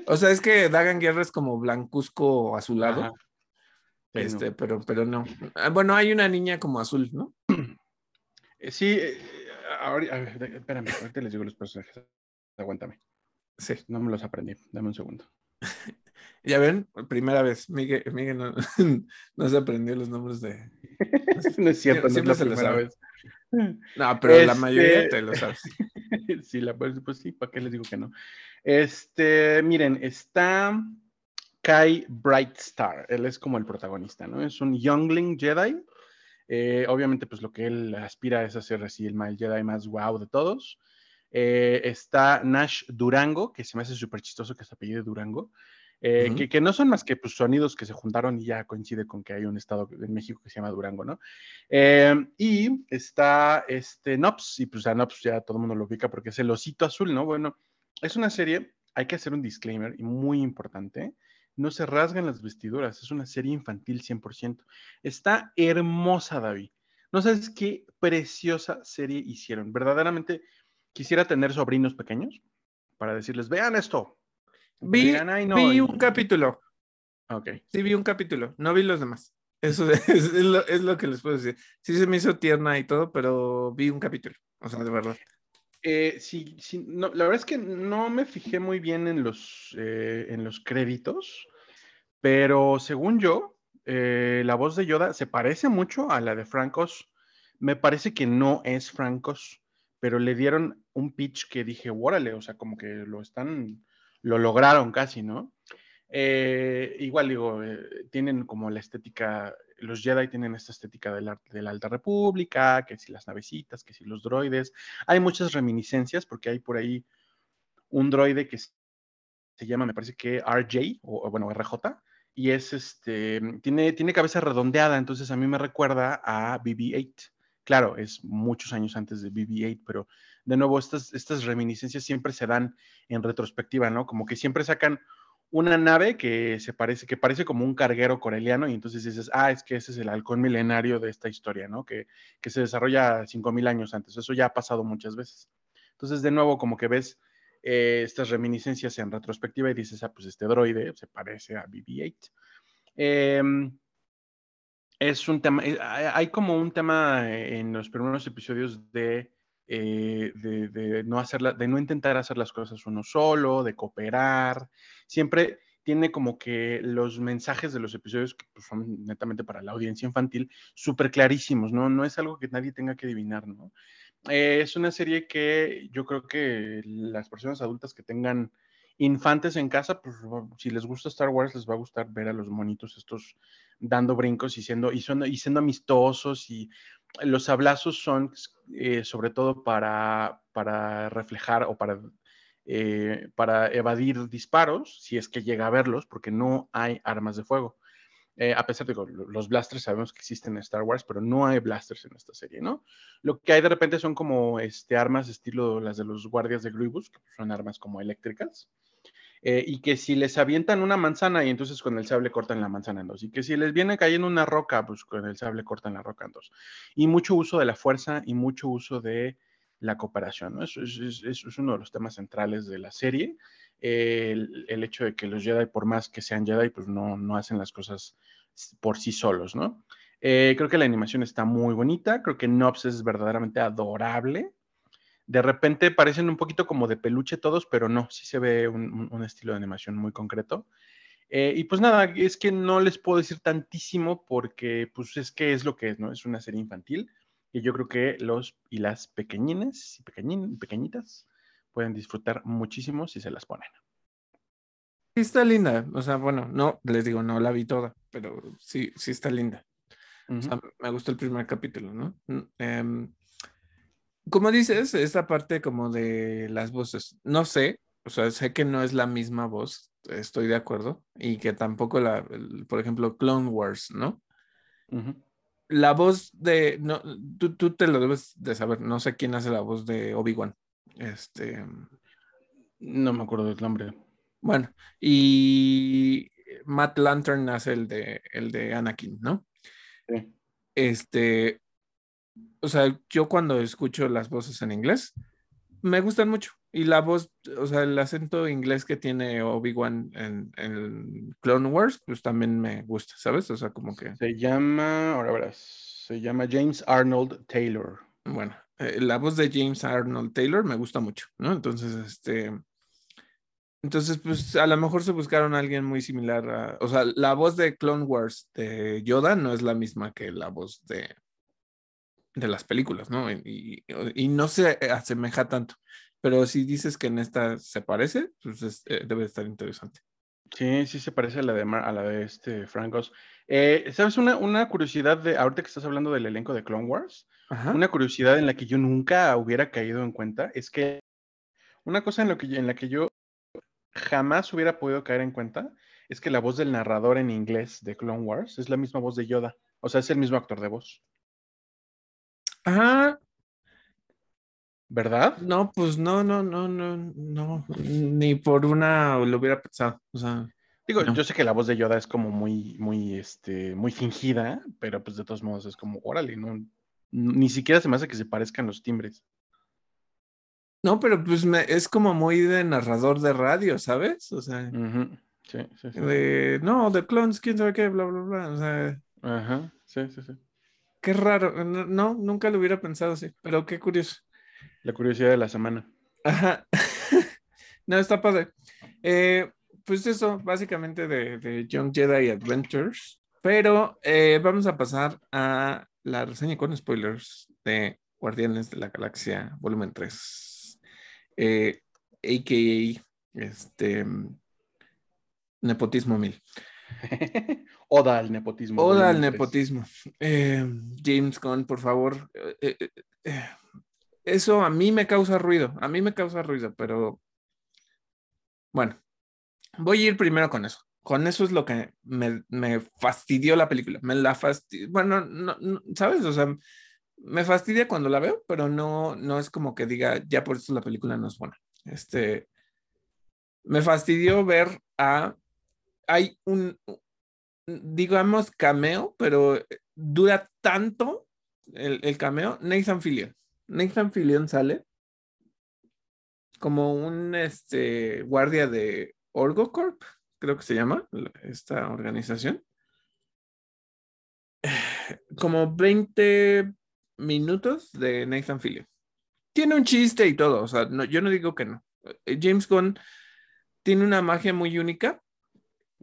O sea, es que Dagan Guerra es como blancuzco azulado,
Ajá.
Este,
no.
pero, pero no. Ah, Bueno, hay una niña como azul, ¿no?
Eh, Sí, eh, ahorita, a ver, espérame, ahorita les digo los personajes. Aguántame.
Sí.
No me los aprendí. Dame un segundo.
Ya ven, primera vez, Miguel, Miguel no, no se aprendió los nombres de.
no es cierto, no es
Siempre
la
se lo
primera
sabe.
vez.
No, pero la
Este-
mayoría te lo sabes.
sí, la, pues, pues sí, ¿para qué les digo que no? Este, miren, está Kai Brightstar, él es como el protagonista, ¿no? Es un youngling Jedi. Eh, obviamente, pues lo que él aspira es a ser así el Jedi más wow de todos. Eh, está Nash Durango, que se me hace súper chistoso que se apellide Durango, eh, que, que no son más que pues, sonidos que se juntaron y ya coincide con que hay un estado en México que se llama Durango, ¿no? Eh, y está este Nops, y pues a Nops ya todo el mundo lo ubica porque es el osito azul, ¿no? Bueno, es una serie, hay que hacer un disclaimer y muy importante, no se rasgan las vestiduras, es una serie infantil 100%. Está hermosa, David. No sabes qué preciosa serie hicieron. Verdaderamente quisiera tener sobrinos pequeños para decirles, vean esto.
Vi,
Digan, "Ay, no",
vi un capítulo,
Ok.
sí vi un capítulo, no vi los demás. Eso es, es lo, es lo que les puedo decir. Sí se me hizo tierna y todo, pero vi un capítulo, o sea, de verdad.
Eh, sí, sí, no, la verdad es que no me fijé muy bien en los, eh, en los créditos, pero según yo, eh, la voz de Yoda se parece mucho a la de Francos. Me parece que no es Francos, pero le dieron un pitch que dije, órale, o sea, como que lo están, lo lograron casi, ¿no? Eh, igual digo, eh, tienen como la estética, los Jedi tienen esta estética de la, de la Alta República, que si las navecitas, que si los droides. Hay muchas reminiscencias porque hay por ahí un droide que se llama, me parece que RJ, o, o bueno, RJ, y es este, tiene, tiene cabeza redondeada, entonces a mí me recuerda a BB-8. Claro, es muchos años antes de BB-8, pero de nuevo, estas, estas reminiscencias siempre se dan en retrospectiva, ¿no? Como que siempre sacan una nave que se parece, que parece como un carguero coreliano, y entonces dices, ah, es que ese es el halcón milenario de esta historia, ¿no? Que, que se desarrolla 5.000 años antes. Eso ya ha pasado muchas veces. Entonces, de nuevo, como que ves eh, estas reminiscencias en retrospectiva y dices, ah, pues este droide se parece a BB-8. Eh, es un tema, eh, hay como un tema en los primeros episodios de, eh, de, no hacerla, de no intentar hacer las cosas uno solo, de cooperar. Siempre tiene como que los mensajes de los episodios que pues, son netamente para la audiencia infantil súper clarísimos, ¿no? No es algo que nadie tenga que adivinar, ¿no? Eh, es una serie que yo creo que las personas adultas que tengan infantes en casa, pues si les gusta Star Wars, les va a gustar ver a los monitos estos dando brincos y siendo, y y siendo amistosos y los hablazos son eh, sobre todo para, para reflejar o para, eh, para evadir disparos, si es que llega a verlos, porque no hay armas de fuego. Eh, a pesar de que los blasters sabemos que existen en Star Wars, pero no hay blasters en esta serie, ¿no? Lo que hay de repente son como este, armas estilo las de los guardias de Grievous, que son armas como eléctricas, eh, y que si les avientan una manzana y entonces con el sable cortan la manzana en dos, y que si les viene cayendo una roca, pues con el sable cortan la roca en dos. Y mucho uso de la fuerza y mucho uso de la cooperación. Eso es, uno de los temas centrales de la serie, el, hecho de que los Jedi, por más que sean Jedi, pues no, no hacen las cosas por sí solos, ¿no? Eh, creo que la animación está muy bonita, creo que Nobs es verdaderamente adorable. De repente parecen un poquito como de peluche todos, pero no, sí se ve un, estilo de animación muy concreto. Eh, y pues nada, es que no les puedo decir tantísimo porque pues es que es lo que es, ¿no? Es una serie infantil y yo creo que los y las pequeñines y pequeñitas pueden disfrutar muchísimo si se las ponen.
Sí está linda, o sea, bueno, no, les digo, no la vi toda, pero sí, sí está linda. O sea, me gustó el primer capítulo, ¿no? Em, como dices, esta parte como de las voces, no sé, o sea, sé que no es la misma voz, estoy de acuerdo, y que tampoco la, por ejemplo, Clone Wars, ¿no? La voz de, no, tú, tú, te lo debes de saber, no sé quién hace la voz de Obi-Wan. Este.
No me acuerdo del nombre.
Bueno, y Matt Lantern hace el de, el de Anakin, ¿no? Sí. Este, o sea, yo cuando escucho las voces en inglés, me gustan mucho. Y la voz, o sea, el acento inglés que tiene Obi-Wan en, en, Clone Wars, pues también me gusta, ¿sabes? O sea, como que...
Se llama, ahora verás, se llama James Arnold Taylor.
Bueno, eh, la voz de James Arnold Taylor me gusta mucho, ¿no? Entonces, este... Entonces, pues a lo mejor se buscaron a alguien muy similar a... O sea, la voz de Clone Wars de Yoda no es la misma que la voz de, de las películas, ¿no? Y, no se asemeja tanto. Pero si dices que en esta se parece, pues eh, debe estar interesante.
Sí, sí se parece a la de, a la de este Francos. Eh, ¿Sabes una, una, curiosidad de, ahorita que estás hablando del elenco de Clone Wars? Una curiosidad en la que yo nunca hubiera caído en cuenta es que una cosa en, lo que, en la que yo jamás hubiera podido caer en cuenta es que la voz del narrador en inglés de Clone Wars es la misma voz de Yoda. O sea, es el mismo actor de voz.
Ajá.
¿Verdad?
No, pues no, no, no, no, no, ni por una lo hubiera pensado. O sea,
digo, yo sé que la voz de Yoda es como muy, muy, este, muy fingida, pero pues de todos modos es como, órale, no, ni siquiera se me hace que se parezcan los timbres.
No, pero pues es como muy de narrador de radio, ¿sabes? O sea,
sí, sí, sí.
De, no, de clones, quién sabe qué, bla, bla, bla. O sea,
Ajá, sí, sí, sí.
Qué raro, no, nunca lo hubiera pensado así, pero qué curioso.
La curiosidad de la semana.
Ajá. no, está padre. Eh, pues eso, básicamente de, de Young Jedi Adventures. Pero eh, vamos a pasar a la reseña con spoilers de Guardianes de la Galaxia, volumen 3. Eh, AKA este, Nepotismo 1000.
Oda al nepotismo.
Oda al nepotismo. Eh, James Gunn, por favor. eso a mí me causa ruido. A mí me causa ruido, pero bueno, voy a ir primero con eso con eso es lo que me, me fastidió la película. Me la fastidió. Bueno, no, ¿sabes? O sea, me fastidia cuando la veo, pero no, no es como que diga, ya por eso la película no es buena. Este, me fastidió ver a, hay un, digamos, cameo, pero dura tanto el, el cameo, Nathan Fillion. Nathan Fillion sale como un este, guardia de Orgocorp, creo que se llama esta organización. Como 20 minutos de Nathan Fillion. Tiene un chiste y todo, o sea, no, yo no digo que no. Eh, James Gunn tiene una magia muy única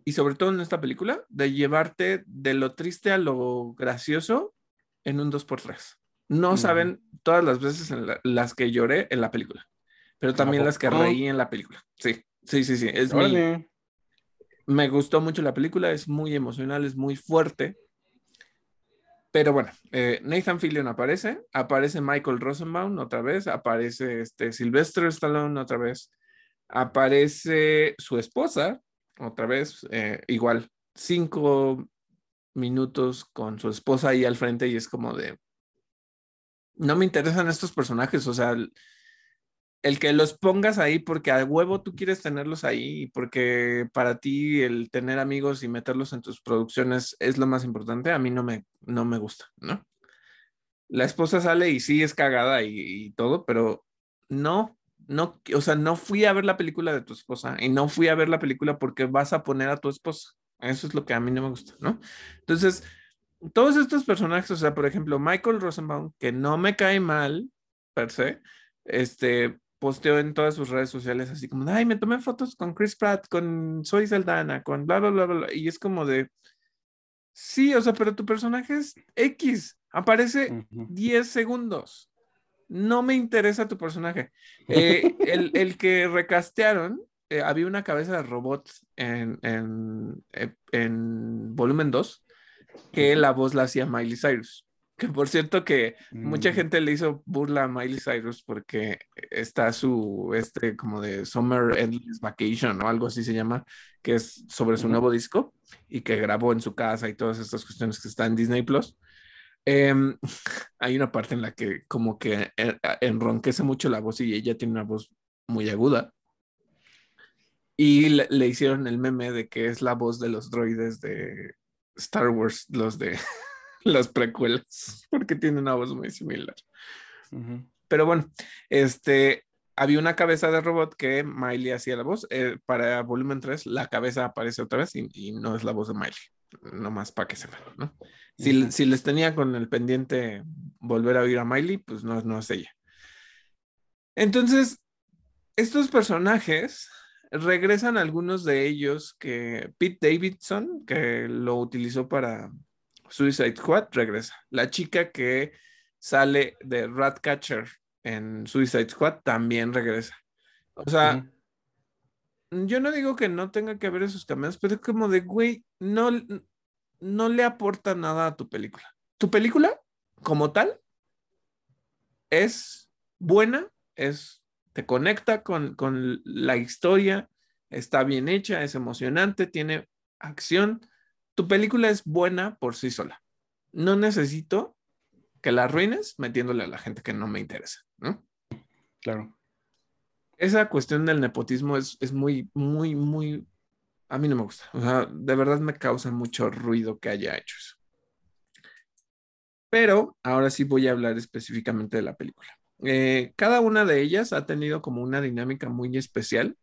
y sobre todo en esta película, de llevarte de lo triste a lo gracioso en un 2x3. No saben todas las veces en las que lloré en la película, pero también las que reí en la película. Sí, sí, sí, sí. Es mi... Me gustó mucho la película, es muy emocional, es muy fuerte. Pero bueno, eh, Nathan Fillion aparece, aparece Michael Rosenbaum otra vez, aparece este Sylvester Stallone otra vez, aparece su esposa otra vez, eh, igual, cinco minutos con su esposa ahí al frente y es como de, no me interesan estos personajes, o sea, el, que los pongas ahí porque a huevo tú quieres tenerlos ahí y porque para ti el tener amigos y meterlos en tus producciones es lo más importante, a mí no me, no me gusta, ¿no? La esposa sale y sí es cagada y todo, pero no, no, o sea, no fui a ver la película de tu esposa y no fui a ver la película porque vas a poner a tu esposa. Eso es lo que a mí no me gusta, ¿no? Entonces, todos estos personajes, o sea, por ejemplo, Michael Rosenbaum, que no me cae mal, per se, este, posteó en todas sus redes sociales así como, ay, me tomé fotos con Chris Pratt, con Soy Saldana, con bla, bla, bla, bla, y es como de, sí, o sea, pero tu personaje es X, aparece 10 segundos no me interesa tu personaje. Eh, el, que recastearon, eh, había una cabeza de robot en, en, eh, volumen 2, que la voz la hacía Miley Cyrus. Que por cierto que mucha mm. gente le hizo burla a Miley Cyrus porque está su, este como de Summer Endless Vacation o algo así se llama, que es sobre su nuevo disco y que grabó en su casa y todas estas cuestiones que están en Disney Plus. Em, hay una parte en la que como que enronquece mucho la voz y ella tiene una voz muy aguda. Y le, hicieron el meme de que es la voz de los droides de Star Wars, los de las precuelas, porque tiene una voz muy similar. Pero bueno, este, había una cabeza de robot que Miley hacía la voz. Eh, para volumen 3, la cabeza aparece otra vez y, y no es la voz de Miley nomás para que se vean, ¿no? Si, si, les tenía con el pendiente volver a oír a Miley, pues no, no es ella. Entonces, estos personajes regresan algunos de ellos que Pete Davidson, que lo utilizó para Suicide Squad, regresa. La chica que sale de Ratcatcher en Suicide Squad también regresa. O sea, yo no digo que no tenga que haber esos cameos, pero es como de, güey, no, no le aporta nada a tu película. Tu película, como tal, es buena, es, te conecta con, con la historia, está bien hecha, es emocionante, tiene acción. Tu película es buena por sí sola. No necesito que la arruines metiéndole a la gente que no me interesa, ¿no?
Claro
esa cuestión del nepotismo es, es, muy, muy, muy, a mí no me gusta. O sea, de verdad me causa mucho ruido que haya hecho eso. Pero ahora sí voy a hablar específicamente de la película. Eh, cada una de ellas ha tenido como una dinámica muy especial.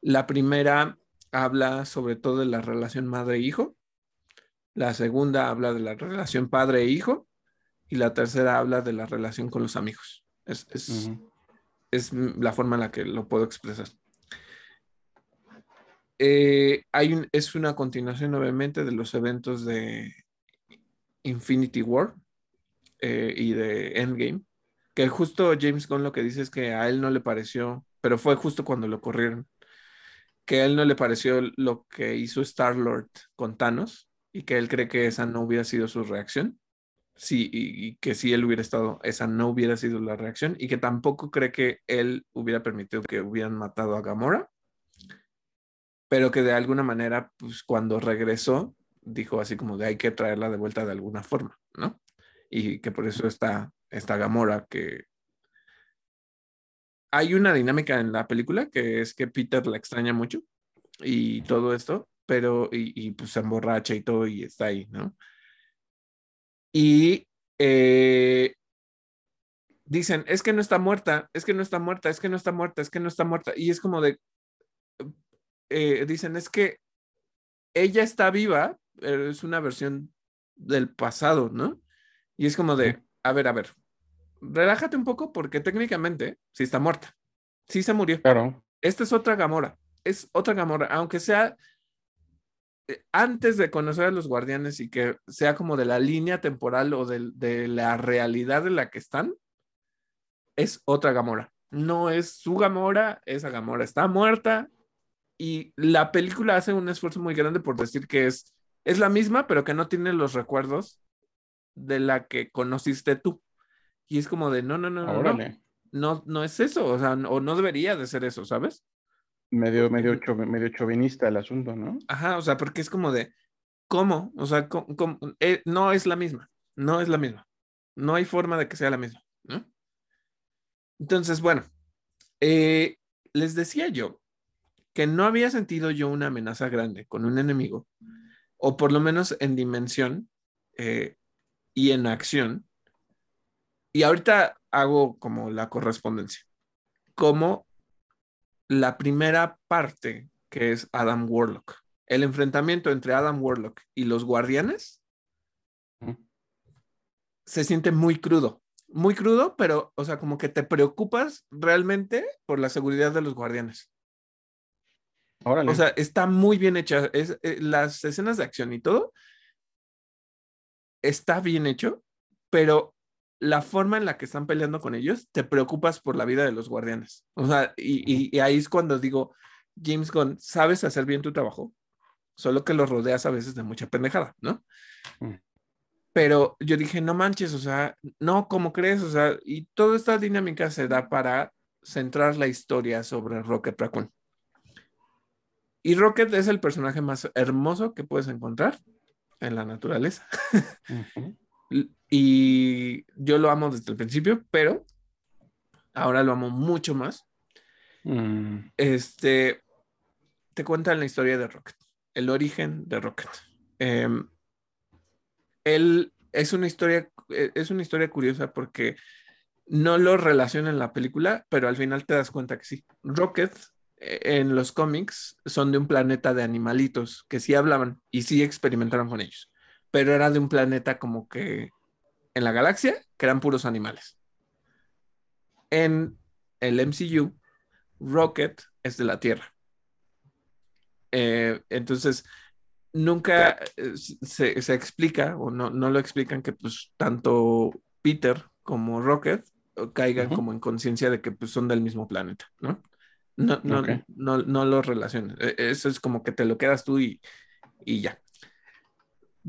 La primera habla sobre todo de la relación madre-hijo. La segunda habla de la relación padre-hijo. Y la tercera habla de la relación con los amigos. Es, es, es la forma en la que lo puedo expresar. Eh, hay es una continuación obviamente de los eventos de Infinity War eh, y de Endgame, que justo James Gunn lo que dice es que a él no le pareció, pero fue justo cuando lo corrieron, que a él no le pareció lo que hizo Star Lord con Thanos y que él cree que esa no hubiera sido su reacción sí, y, que si él hubiera estado, esa no hubiera sido la reacción y que tampoco cree que él hubiera permitido que hubieran matado a Gamora, pero que de alguna manera, pues cuando regresó, dijo así como de hay que traerla de vuelta de alguna forma, ¿no? Y que por eso está esta Gamora que... Hay una dinámica en la película que es que Peter la extraña mucho y todo esto, pero y, y pues se emborracha y todo y está ahí, ¿no? Y eh, dicen, es que no está muerta, es que no está muerta, es que no está muerta, es que no está muerta. Y es como de, eh, dicen, es que ella está viva, pero es una versión del pasado, ¿no? Y es como de, a ver, a ver, relájate un poco porque técnicamente sí está muerta, sí se murió.
Claro.
Esta es otra Gamora, es otra Gamora, aunque sea antes de conocer a los guardianes y que sea como de la línea temporal o de, de la realidad en la que están, es otra Gamora. No es su Gamora, esa Gamora está muerta y la película hace un esfuerzo muy grande por decir que es, es la misma, pero que no tiene los recuerdos de la que conociste tú. Y es como de, no, no, no, no, no, no, no es eso, o sea, o no debería de ser eso, ¿sabes?
Medio, medio, medio chauvinista el asunto, ¿no?
Ajá, o sea, porque es como de, ¿cómo? O sea, eh, no es la misma, no es la misma. No hay forma de que sea la misma, ¿no? Entonces, bueno, eh, les decía yo que no había sentido yo una amenaza grande con un enemigo, o por lo menos en dimensión eh, y en acción. Y ahorita hago como la correspondencia, como la primera parte que es Adam Warlock. El enfrentamiento entre Adam Warlock y los guardianes se siente muy crudo, muy crudo, pero, o sea, como que te preocupas realmente por la seguridad de los guardianes. O sea, está muy bien hecha. Es, eh, las escenas de acción y todo está bien hecho, pero la forma en la que están peleando con ellos, te preocupas por la vida de los guardianes. O sea, y, ahí es cuando digo, James Gunn, sabes hacer bien tu trabajo, solo que lo rodeas a veces de mucha pendejada, ¿no? Mm. Pero yo dije, no manches, o sea, no, ¿cómo crees? O sea, y toda esta dinámica se da para centrar la historia sobre Rocket Raccoon. Y Rocket es el personaje más hermoso que puedes encontrar en la naturaleza. y yo lo amo desde el principio, pero ahora lo amo mucho más. Mm. Este, te cuentan la historia de Rocket, el origen de Rocket. Em, él es una historia, e, es una historia curiosa porque no lo relaciona en la película, pero al final te das cuenta que sí. Rocket e, en los cómics son de un planeta de animalitos que sí hablaban y sí experimentaron con ellos, pero era de un planeta como que en la galaxia que eran puros animales. En el MCU, Rocket es de la Tierra. Eh, entonces, nunca eh, se, explica o no, lo explican que pues tanto Peter como Rocket caigan como en conciencia de que pues, son del mismo planeta, ¿no? No, no, no, no lo relaciones. Eso es como que te lo quedas tú y, y ya.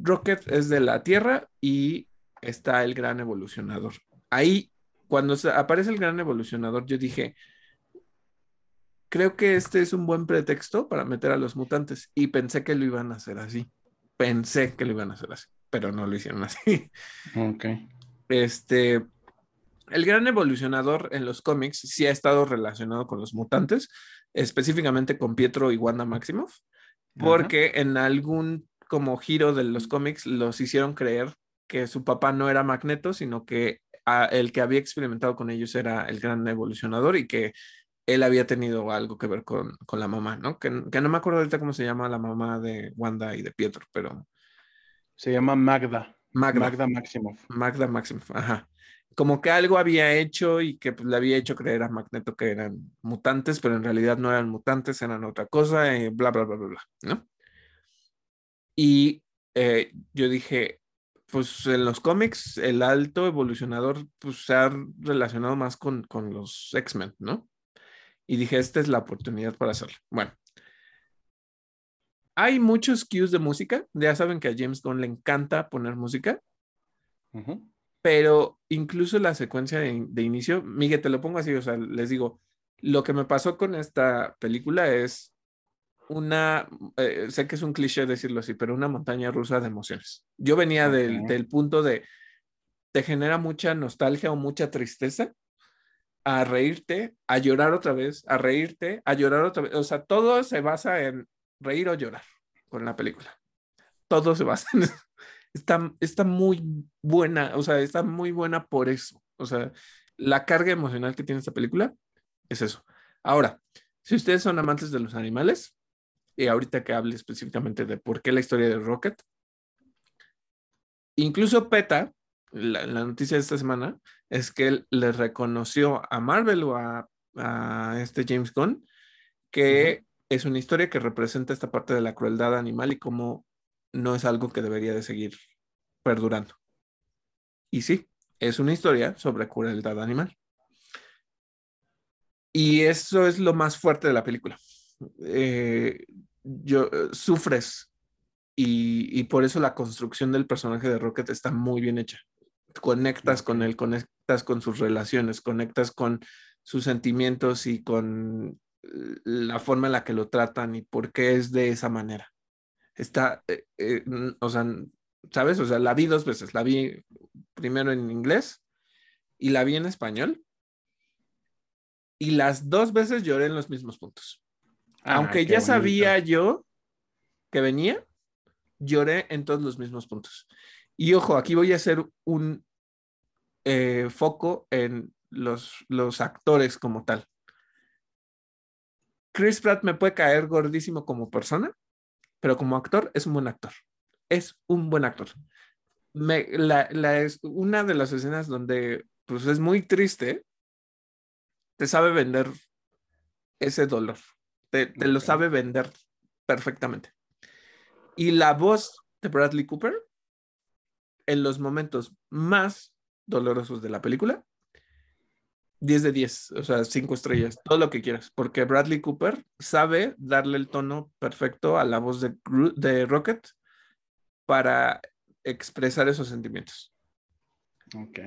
Rocket es de la Tierra y está el gran evolucionador. Ahí, cuando aparece el gran evolucionador, yo dije, creo que este es un buen pretexto para meter a los mutantes y pensé que lo iban a hacer así. Pensé que lo iban a hacer así, pero no lo hicieron así.
Ok.
Este, el gran evolucionador en los cómics sí ha estado relacionado con los mutantes, específicamente con Pietro y Wanda Maximoff, porque en algún como giro de los cómics los hicieron creer que su papá no era Magneto, sino que el que había experimentado con ellos era el gran evolucionador y que él había tenido algo que ver con, la mamá, ¿no? Que, no me acuerdo ahorita cómo se llama la mamá de Wanda y de Pietro, pero...
Se llama Magda.
Magda.
Magda Maximoff.
Magda Maximoff, ajá. Como que algo había hecho y que pues, le había hecho creer a Magneto que eran mutantes, pero en realidad no eran mutantes, eran otra cosa, y bla, bla, bla, bla, bla, ¿no? Y eh, yo dije, pues en los cómics el alto evolucionador pues se ha relacionado más con, con los X-Men, ¿no? Y dije, esta es la oportunidad para hacerlo. Bueno, hay muchos cues de música, ya saben que a James Gunn le encanta poner música, pero incluso la secuencia de, de, inicio, Miguel, te lo pongo así, o sea, les digo, lo que me pasó con esta película es una, eh, sé que es un cliché decirlo así, pero una montaña rusa de emociones. Yo venía del, punto de, te genera mucha nostalgia o mucha tristeza, a reírte, a llorar otra vez, a reírte, a llorar otra vez. O sea, todo se basa en reír o llorar con la película. Todo se basa en eso. Está, está muy buena, o sea, está muy buena por eso. O sea, la carga emocional que tiene esta película es eso. Ahora, si ustedes son amantes de los animales, y ahorita que hable específicamente de por qué la historia de Rocket. Incluso PETA, la, noticia de esta semana, es que él le reconoció a Marvel o a, este James Gunn que es una historia que representa esta parte de la crueldad animal y cómo no es algo que debería de seguir perdurando. Y sí, es una historia sobre crueldad animal. Y eso es lo más fuerte de la película. Eh, yo, sufres y, por eso la construcción del personaje de Rocket está muy bien hecha. Conectas con él, conectas con sus relaciones, conectas con sus sentimientos y con la forma en la que lo tratan y por qué es de esa manera. Está, eh, eh, o sea, ¿sabes? O sea, la vi dos veces. La vi primero en inglés y la vi en español. Y las dos veces lloré en los mismos puntos. Ah, Aunque ya sabía yo que venía, lloré en todos los mismos puntos. Y ojo, aquí voy a hacer un eh, foco en los, los actores como tal. Chris Pratt me puede caer gordísimo como persona, pero como actor es un buen actor. Es un buen actor. Me, la, es una de las escenas donde pues es muy triste, te sabe vender ese dolor, te, te lo sabe vender perfectamente. Y la voz de Bradley Cooper en los momentos más dolorosos de la película 10 de 10, o sea, 5 estrellas, todo lo que quieras, porque Bradley Cooper sabe darle el tono perfecto a la voz de, de Rocket para expresar esos sentimientos.
Ok.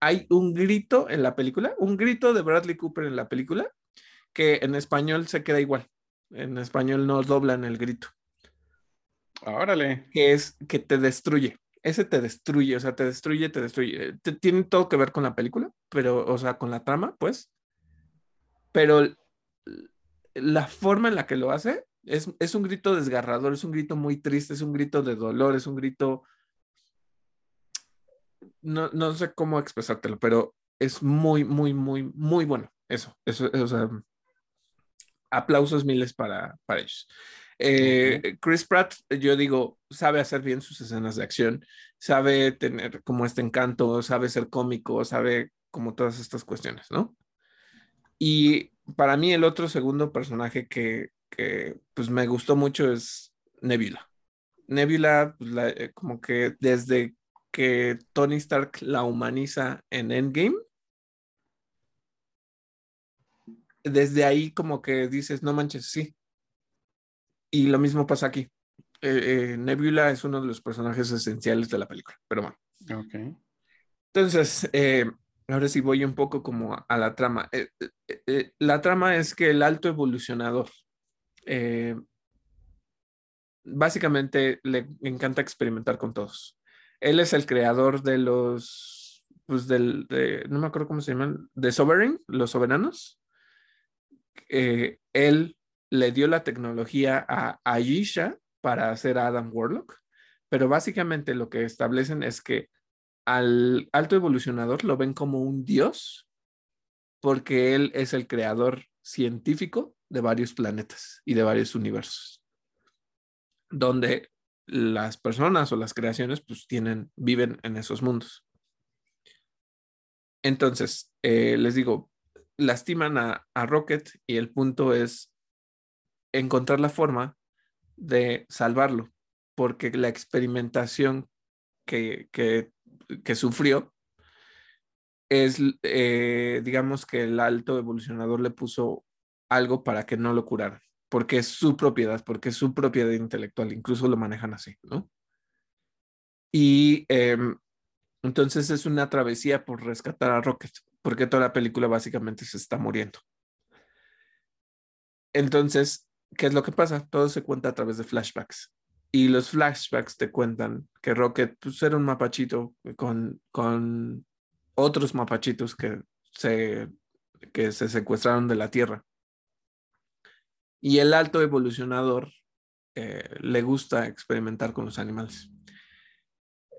Hay un grito en la película, un grito de Bradley Cooper en la película, que en español se queda igual. En español no doblan el grito.
Órale.
Que es que te destruye ese te destruye, o sea, te destruye, te destruye. tiene todo que ver con la película, pero, o sea, con la trama, pues. Pero la forma en la que lo hace es, es un grito desgarrador, es un grito muy triste, es un grito de dolor, es un grito... No, no sé cómo expresártelo, pero es muy, muy, muy, muy bueno. Eso, eso, o sea, aplausos miles para, para ellos. Eh, Chris Pratt, yo digo, sabe hacer bien sus escenas de acción, sabe tener como este encanto, sabe ser cómico, sabe como todas estas cuestiones, ¿no? Y para mí el otro segundo personaje que, pues me gustó mucho es Nebula. Nebula, pues, eh, como que desde que Tony Stark la humaniza en Endgame, desde ahí como que dices, no manches, sí, y lo mismo pasa aquí. Eh, eh, Nebula es uno de los personajes esenciales de la película, pero bueno.
Ok.
Entonces, eh, ahora sí voy un poco como a, la trama. la trama es que el alto evolucionador básicamente le encanta experimentar con todos. Él es el creador de los, pues del, no me acuerdo cómo se llaman, de Sovereign, los soberanos. Él le dio la tecnología a Aisha para hacer Adam Warlock, pero básicamente lo que establecen es que al alto evolucionador lo ven como un dios porque él es el creador científico de varios planetas y de varios universos, donde las personas o las creaciones pues tienen, viven en esos mundos. Entonces, eh, les digo, lastiman a, Rocket y el punto es encontrar la forma de salvarlo, porque la experimentación que, que, sufrió es, eh, digamos que el alto evolucionador le puso algo para que no lo curaran, porque es su propiedad, porque es su propiedad intelectual, incluso lo manejan así, ¿no? Y em, entonces es una travesía por rescatar a Rocket, porque toda la película básicamente se está muriendo. Entonces, ¿qué es lo que pasa? Todo se cuenta a través de flashbacks. Y los flashbacks te cuentan que Rocket pues, era un mapachito con, con otros mapachitos que se, que se secuestraron de la Tierra. Y el alto evolucionador eh, le gusta experimentar con los animales.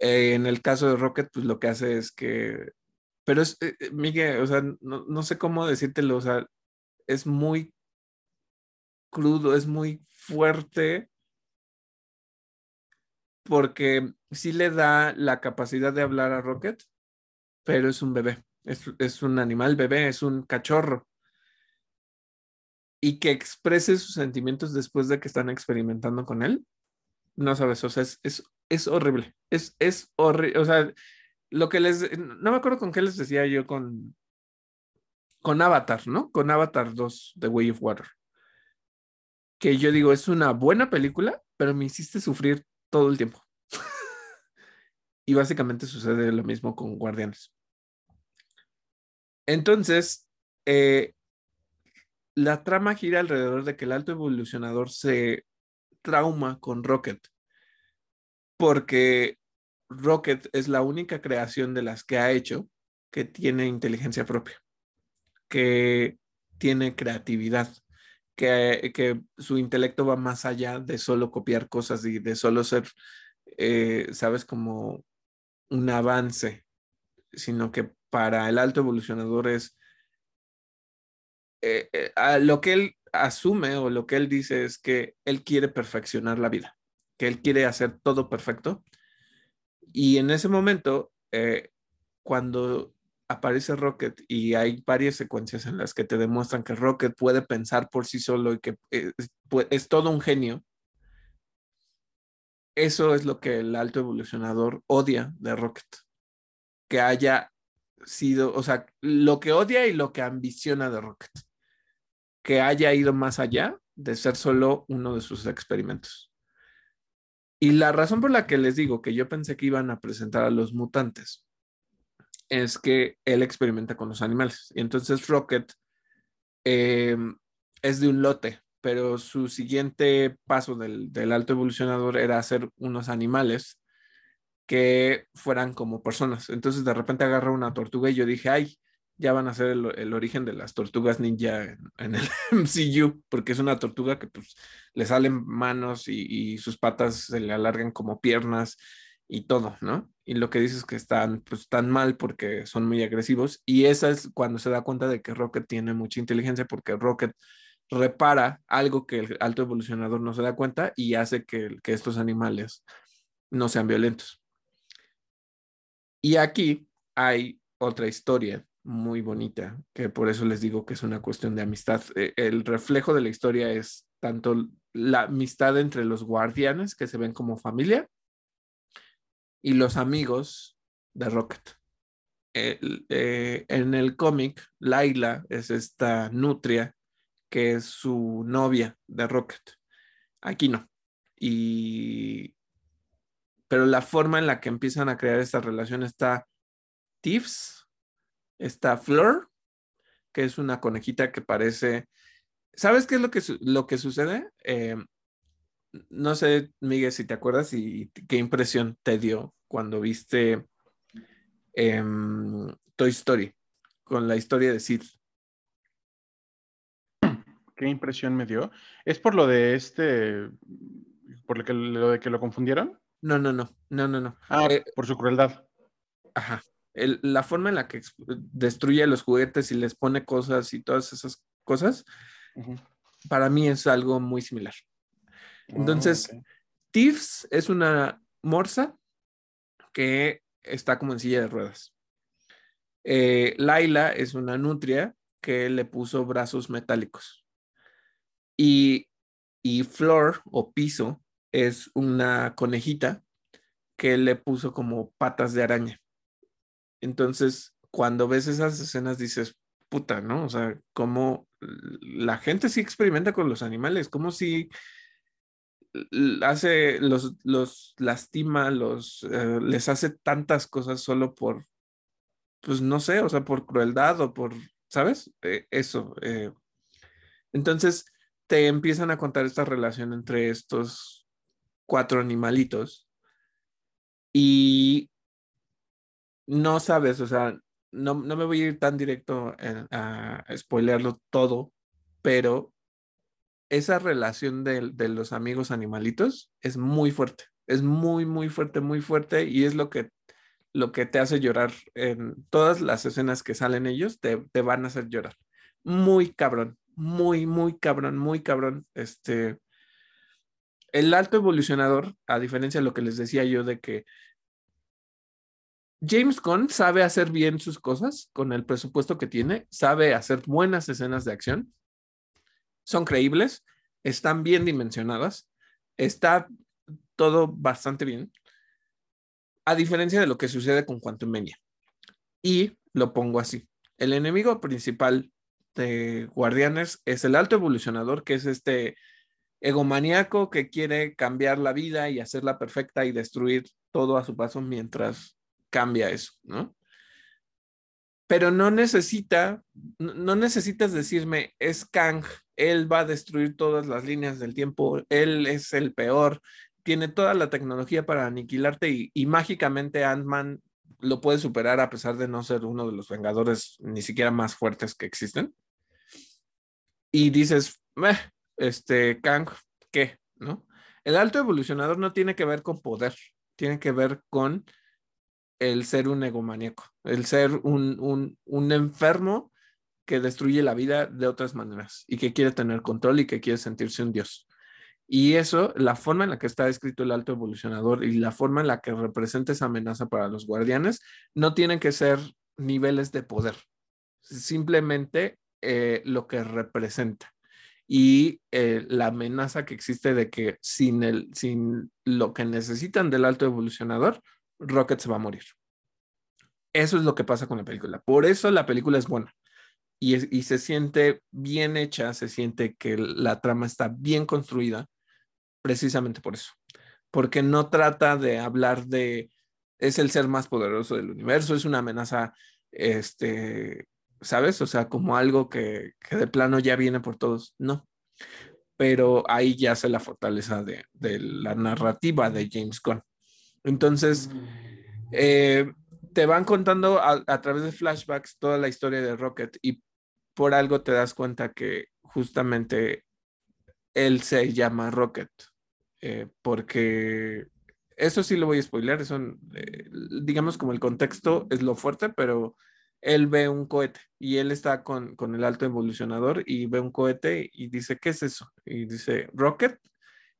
Eh, en el caso de Rocket, pues lo que hace es que, pero es, eh, Miguel, o sea, no, no, sé cómo decírtelo, o sea, es muy crudo, es muy fuerte, porque sí le da la capacidad de hablar a Rocket, pero es un bebé, es, un animal bebé, es un cachorro. y que exprese sus sentimientos después de que están experimentando con él, no sabes, o sea, es, es, es horrible, es, es horrible, o sea, lo que les, no me acuerdo con qué les decía yo con, con Avatar, ¿no? Con Avatar 2, The Way of Water. Que yo digo, es una buena película, pero me hiciste sufrir todo el tiempo. y básicamente sucede lo mismo con Guardianes. Entonces, eh, la trama gira alrededor de que el alto evolucionador se trauma con Rocket, porque Rocket es la única creación de las que ha hecho que tiene inteligencia propia, que tiene creatividad, que, que su intelecto va más allá de solo copiar cosas y de solo ser, eh, sabes, como un avance, sino que para el alto evolucionador es eh, eh, lo que él asume o lo que él dice es que él quiere perfeccionar la vida, que él quiere hacer todo perfecto. Y en ese momento, eh, cuando aparece Rocket y hay varias secuencias en las que te demuestran que Rocket puede pensar por sí solo y que es todo un genio, eso es lo que el alto evolucionador odia de Rocket. Que haya sido, o sea, lo que odia y lo que ambiciona de Rocket. Que haya ido más allá de ser solo uno de sus experimentos. Y la razón por la que les digo que yo pensé que iban a presentar a los mutantes es que él experimenta con los animales. Y entonces Rocket eh, es de un lote, pero su siguiente paso del, del alto evolucionador era hacer unos animales que fueran como personas. Entonces de repente agarra una tortuga y yo dije, ay, ya van a ser el, origen de las tortugas ninja en, el MCU, porque es una tortuga que pues le salen manos y, sus patas se le alargan como piernas y todo, ¿no? Y lo que dices es que están pues tan mal porque son muy agresivos y esa es cuando se da cuenta de que Rocket tiene mucha inteligencia porque Rocket repara algo que el alto evolucionador no se da cuenta y hace que, que estos animales no sean violentos. Y aquí hay otra historia muy bonita, que por eso les digo que es una cuestión de amistad. E, el reflejo de la historia es tanto la amistad entre los guardianes, que se ven como familia, y los amigos de Rocket. Eh, en el cómic, Laila es esta nutria que es su novia de Rocket. Aquí no. Y pero la forma en la que empiezan a crear esta relación está Tiffs, está Flor, que es una conejita que parece... ¿Sabes qué es lo que, lo que sucede? Eh, no sé, Miguel, si te acuerdas y qué impresión te dio cuando viste em, Toy Story con la historia de Sid.
¿Qué impresión me dio? ¿Es por lo de este, por lo, que, lo de que lo confundieron?
No, no, no, no, no, no.
Ah, eh, por su crueldad.
Ajá. La forma en la que destruye los juguetes y les pone cosas y todas esas cosas, para mí es algo muy similar. Entonces, oh, Tiffs es una morsa que está como en silla de ruedas. Eh, Laila es una nutria que le puso brazos metálicos. Y, y Flor o Piso es una conejita que le puso como patas de araña. Entonces, cuando ves esas escenas dices, puta, ¿no? O sea, como la gente sí experimenta con los animales, como si hace, los, los lastima, los, eh, les hace tantas cosas solo por, pues no sé, o sea, por crueldad o por, ¿sabes? Eh, eso. Eh. Entonces, te empiezan a contar esta relación entre estos cuatro animalitos y no sabes, o sea, no, me voy a ir tan directo a, spoilearlo todo, pero esa relación de, de, los amigos animalitos es muy fuerte, es muy, muy fuerte, muy fuerte y es lo que, lo que te hace llorar en todas las escenas que salen ellos, te, te van a hacer llorar. Muy cabrón, muy, muy cabrón, muy cabrón. Este, el alto evolucionador, a diferencia de lo que les decía yo de que James Gunn sabe hacer bien sus cosas con el presupuesto que tiene, sabe hacer buenas escenas de acción, son creíbles, están bien dimensionadas, está todo bastante bien, a diferencia de lo que sucede con Quantum Mania. Y lo pongo así, el enemigo principal de Guardianes es el alto evolucionador, que es este egomaniaco que quiere cambiar la vida y hacerla perfecta y destruir todo a su paso mientras cambia eso, ¿no? Pero no necesita, no necesitas decirme, es Kang, él va a destruir todas las líneas del tiempo, él es el peor, tiene toda la tecnología para aniquilarte y, mágicamente Ant-Man lo puede superar a pesar de no ser uno de los Vengadores ni siquiera más fuertes que existen. Y dices, este, Kang, ¿qué? ¿No? El alto evolucionador no tiene que ver con poder, tiene que ver con el ser un egomaníaco, el ser un, un, enfermo que destruye la vida de otras maneras y que quiere tener control y que quiere sentirse un dios. Y eso, la forma en la que está escrito el alto evolucionador y la forma en la que representa esa amenaza para los guardianes, no tienen que ser niveles de poder, simplemente eh, lo que representa y eh, la amenaza que existe de que sin, el, sin lo que necesitan del alto evolucionador, Rocket se va a morir. Eso es lo que pasa con la película. Por eso la película es buena. Y, se siente bien hecha, se siente que la trama está bien construida, precisamente por eso. Porque no trata de hablar de, es el ser más poderoso del universo, es una amenaza este, ¿sabes? O sea, como algo que, de plano ya viene por todos. No. Pero ahí ya se la fortaleza de, la narrativa de James Gunn. Entonces, eh, te van contando a, través de flashbacks toda la historia de Rocket y por algo te das cuenta que justamente él se llama Rocket. Eh, porque eso sí lo voy a spoiler, eso, eh, digamos como el contexto es lo fuerte, pero él ve un cohete y él está con, el alto evolucionador y ve un cohete y dice, ¿qué es eso? Y dice, Rocket.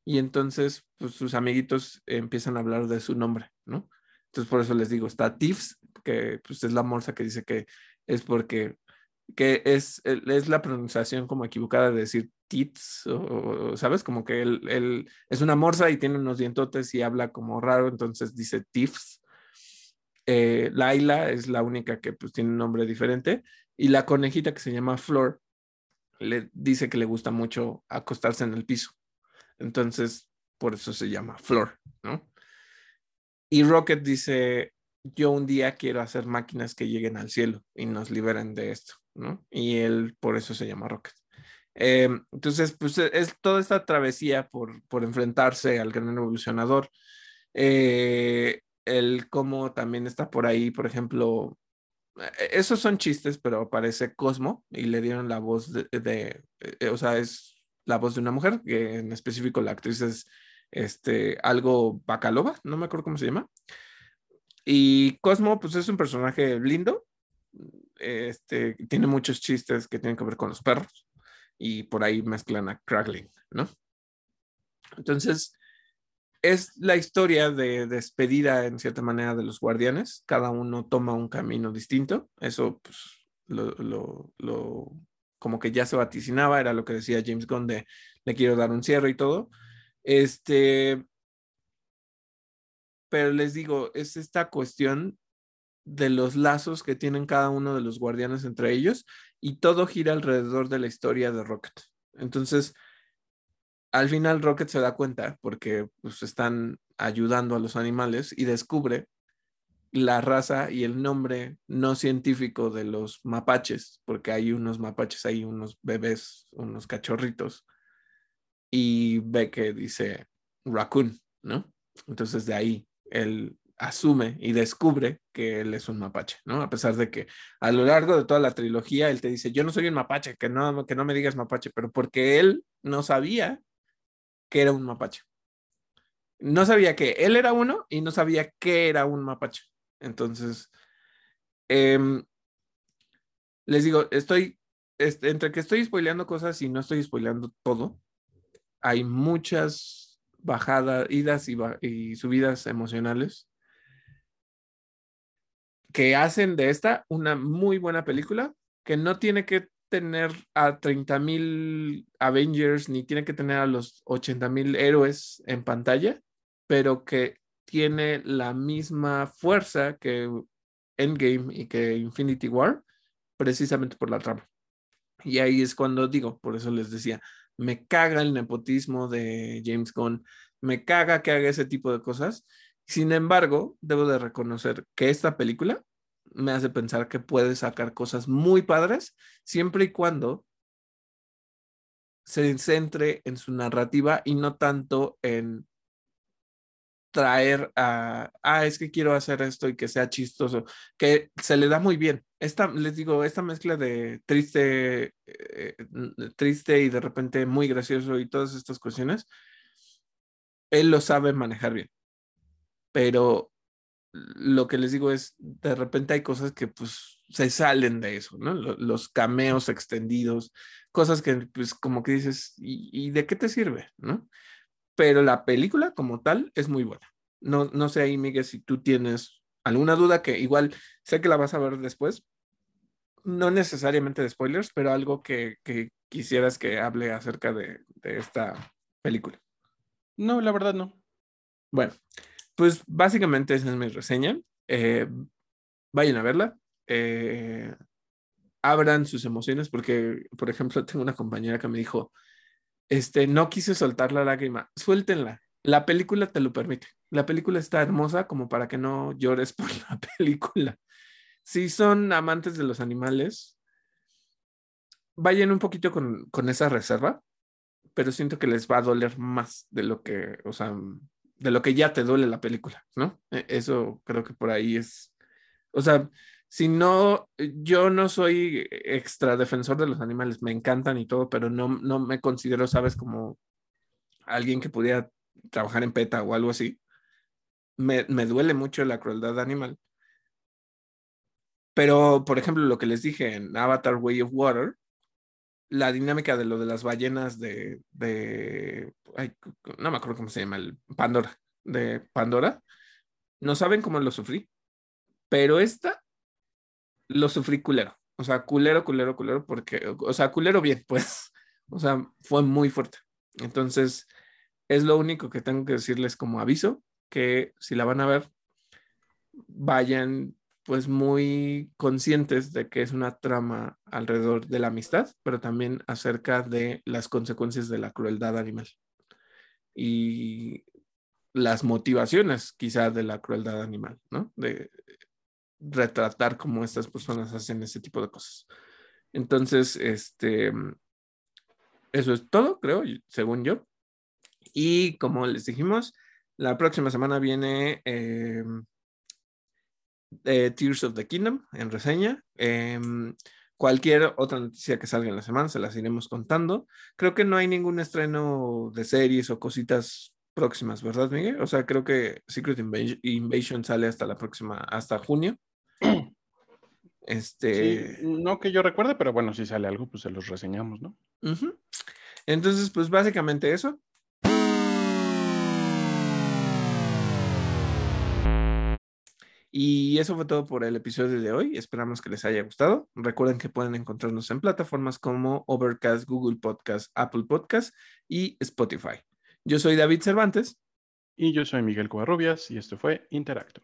Y entonces pues, sus amiguitos empiezan a hablar de su nombre, ¿no? Entonces por eso les digo, está Tiffs, que pues, es la morsa que dice que es porque, que es, es la pronunciación como equivocada de decir tits, o, ¿sabes? Como que él, él, es una morsa y tiene unos dientotes y habla como raro, entonces dice Tiffs eh, Laila es la única que pues tiene un nombre diferente y la conejita que se llama Flor le dice que le gusta mucho acostarse en el piso. Entonces, por eso se llama Flor, ¿no? Y Rocket dice, yo un día quiero hacer máquinas que lleguen al cielo y nos liberen de esto, ¿no? Y él por eso se llama Rocket. Em, entonces, pues es toda esta travesía por, por enfrentarse al gran evolucionador. Eh, el cómo también está por ahí, por ejemplo, e-, esos son chistes, pero aparece Cosmo y le dieron la voz de, eh, o sea, es la voz de una mujer, que en específico la actriz es este, algo Bacalova, no me acuerdo cómo se llama. Y Cosmo, pues es un personaje lindo, este, tiene muchos chistes que tienen que ver con los perros y por ahí mezclan a Crackling, ¿no? Entonces, es la historia de despedida en cierta manera de los guardianes. Cada uno toma un camino distinto. Eso, pues, lo, como que ya se vaticinaba, era lo que decía James Gunn le quiero dar un cierre y todo. Este, pero les digo, es esta cuestión de los lazos que tienen cada uno de los guardianes entre ellos y todo gira alrededor de la historia de Rocket. Entonces, al final Rocket se da cuenta porque pues, están ayudando a los animales y descubre la raza y el nombre no científico de los mapaches, porque hay unos mapaches, hay unos bebés, unos cachorritos, y ve que dice raccoon, ¿no? Entonces de ahí él asume y descubre que él es un mapache, ¿no? A pesar de que a lo largo de toda la trilogía él te dice, yo no soy un mapache, que no, que no me digas mapache, pero porque él no sabía que era un mapache. No sabía que él era uno y no sabía que era un mapache. Entonces, em, les digo, estoy, entre que estoy spoileando cosas y no estoy spoileando todo, hay muchas bajadas, idas y, y subidas emocionales que hacen de esta una muy buena película que no tiene que tener a 30 mil Avengers ni tiene que tener a los 80 mil héroes en pantalla, pero que tiene la misma fuerza que Endgame y que Infinity War, precisamente por la trama. Y ahí es cuando digo, por eso les decía, me caga el nepotismo de James Gunn, me caga que haga ese tipo de cosas. Sin embargo, debo de reconocer que esta película me hace pensar que puede sacar cosas muy padres siempre y cuando se centre en su narrativa y no tanto en traer a, ah, es que quiero hacer esto y que sea chistoso, que se le da muy bien. Esta, les digo, esta mezcla de triste, eh, triste y de repente muy gracioso y todas estas cuestiones, él lo sabe manejar bien. Pero lo que les digo es, de repente hay cosas que pues se salen de eso, ¿no? Los cameos extendidos, cosas que pues como que dices, ¿y, y de qué te sirve, ¿no? Pero la película como tal es muy buena. No, no sé ahí, Miguel, si tú tienes alguna duda que igual sé que la vas a ver después. No necesariamente de spoilers, pero algo que, quisieras que hable acerca de, esta película.
No, la verdad no.
Bueno, pues básicamente esa es mi reseña. Eh, vayan a verla. Eh, abran sus emociones porque, por ejemplo, tengo una compañera que me dijo, este, no quise soltar la lágrima, suéltenla. La película te lo permite. La película está hermosa como para que no llores por la película. Si son amantes de los animales, vayan un poquito con, con esa reserva, pero siento que les va a doler más de lo que, o sea, de lo que ya te duele la película, ¿no? E, eso creo que por ahí es, o sea, si no, yo no soy extra defensor de los animales, me encantan y todo, pero no, no me considero, sabes, como alguien que pudiera trabajar en PETA o algo así. Me, me duele mucho la crueldad animal. Pero, por ejemplo, lo que les dije en Avatar Way of Water, la dinámica de lo de las ballenas de, de no me acuerdo cómo se llama, el Pandora, de Pandora, no saben cómo lo sufrí, pero esta lo sufrí culero. O sea, culero, culero, culero, porque, o sea, culero bien, pues. O sea, fue muy fuerte. Entonces, es lo único que tengo que decirles como aviso, que si la van a ver, vayan pues muy conscientes de que es una trama alrededor de la amistad, pero también acerca de las consecuencias de la crueldad animal y las motivaciones quizá de la crueldad animal, ¿no? De retratar cómo estas personas hacen ese tipo de cosas. Entonces, este, eso es todo, creo, según yo. Y como les dijimos, la próxima semana viene em, eh, Tears of the Kingdom en reseña. Em, cualquier otra noticia que salga en la semana se las iremos contando. Creo que no hay ningún estreno de series o cositas próximas, ¿verdad, Miguel? O sea, creo que Secret Invasion sale hasta la próxima, hasta junio. Este.
no que yo recuerde, pero bueno, si sale algo, pues se los reseñamos, ¿no?
Entonces, pues básicamente eso. Y eso fue todo por el episodio de hoy. Esperamos que les haya gustado. Recuerden que pueden encontrarnos en plataformas como Overcast, Google Podcast, Apple Podcast y Spotify. Yo soy David Cervantes.
Y yo soy Miguel Covarrubias y esto fue Interactor.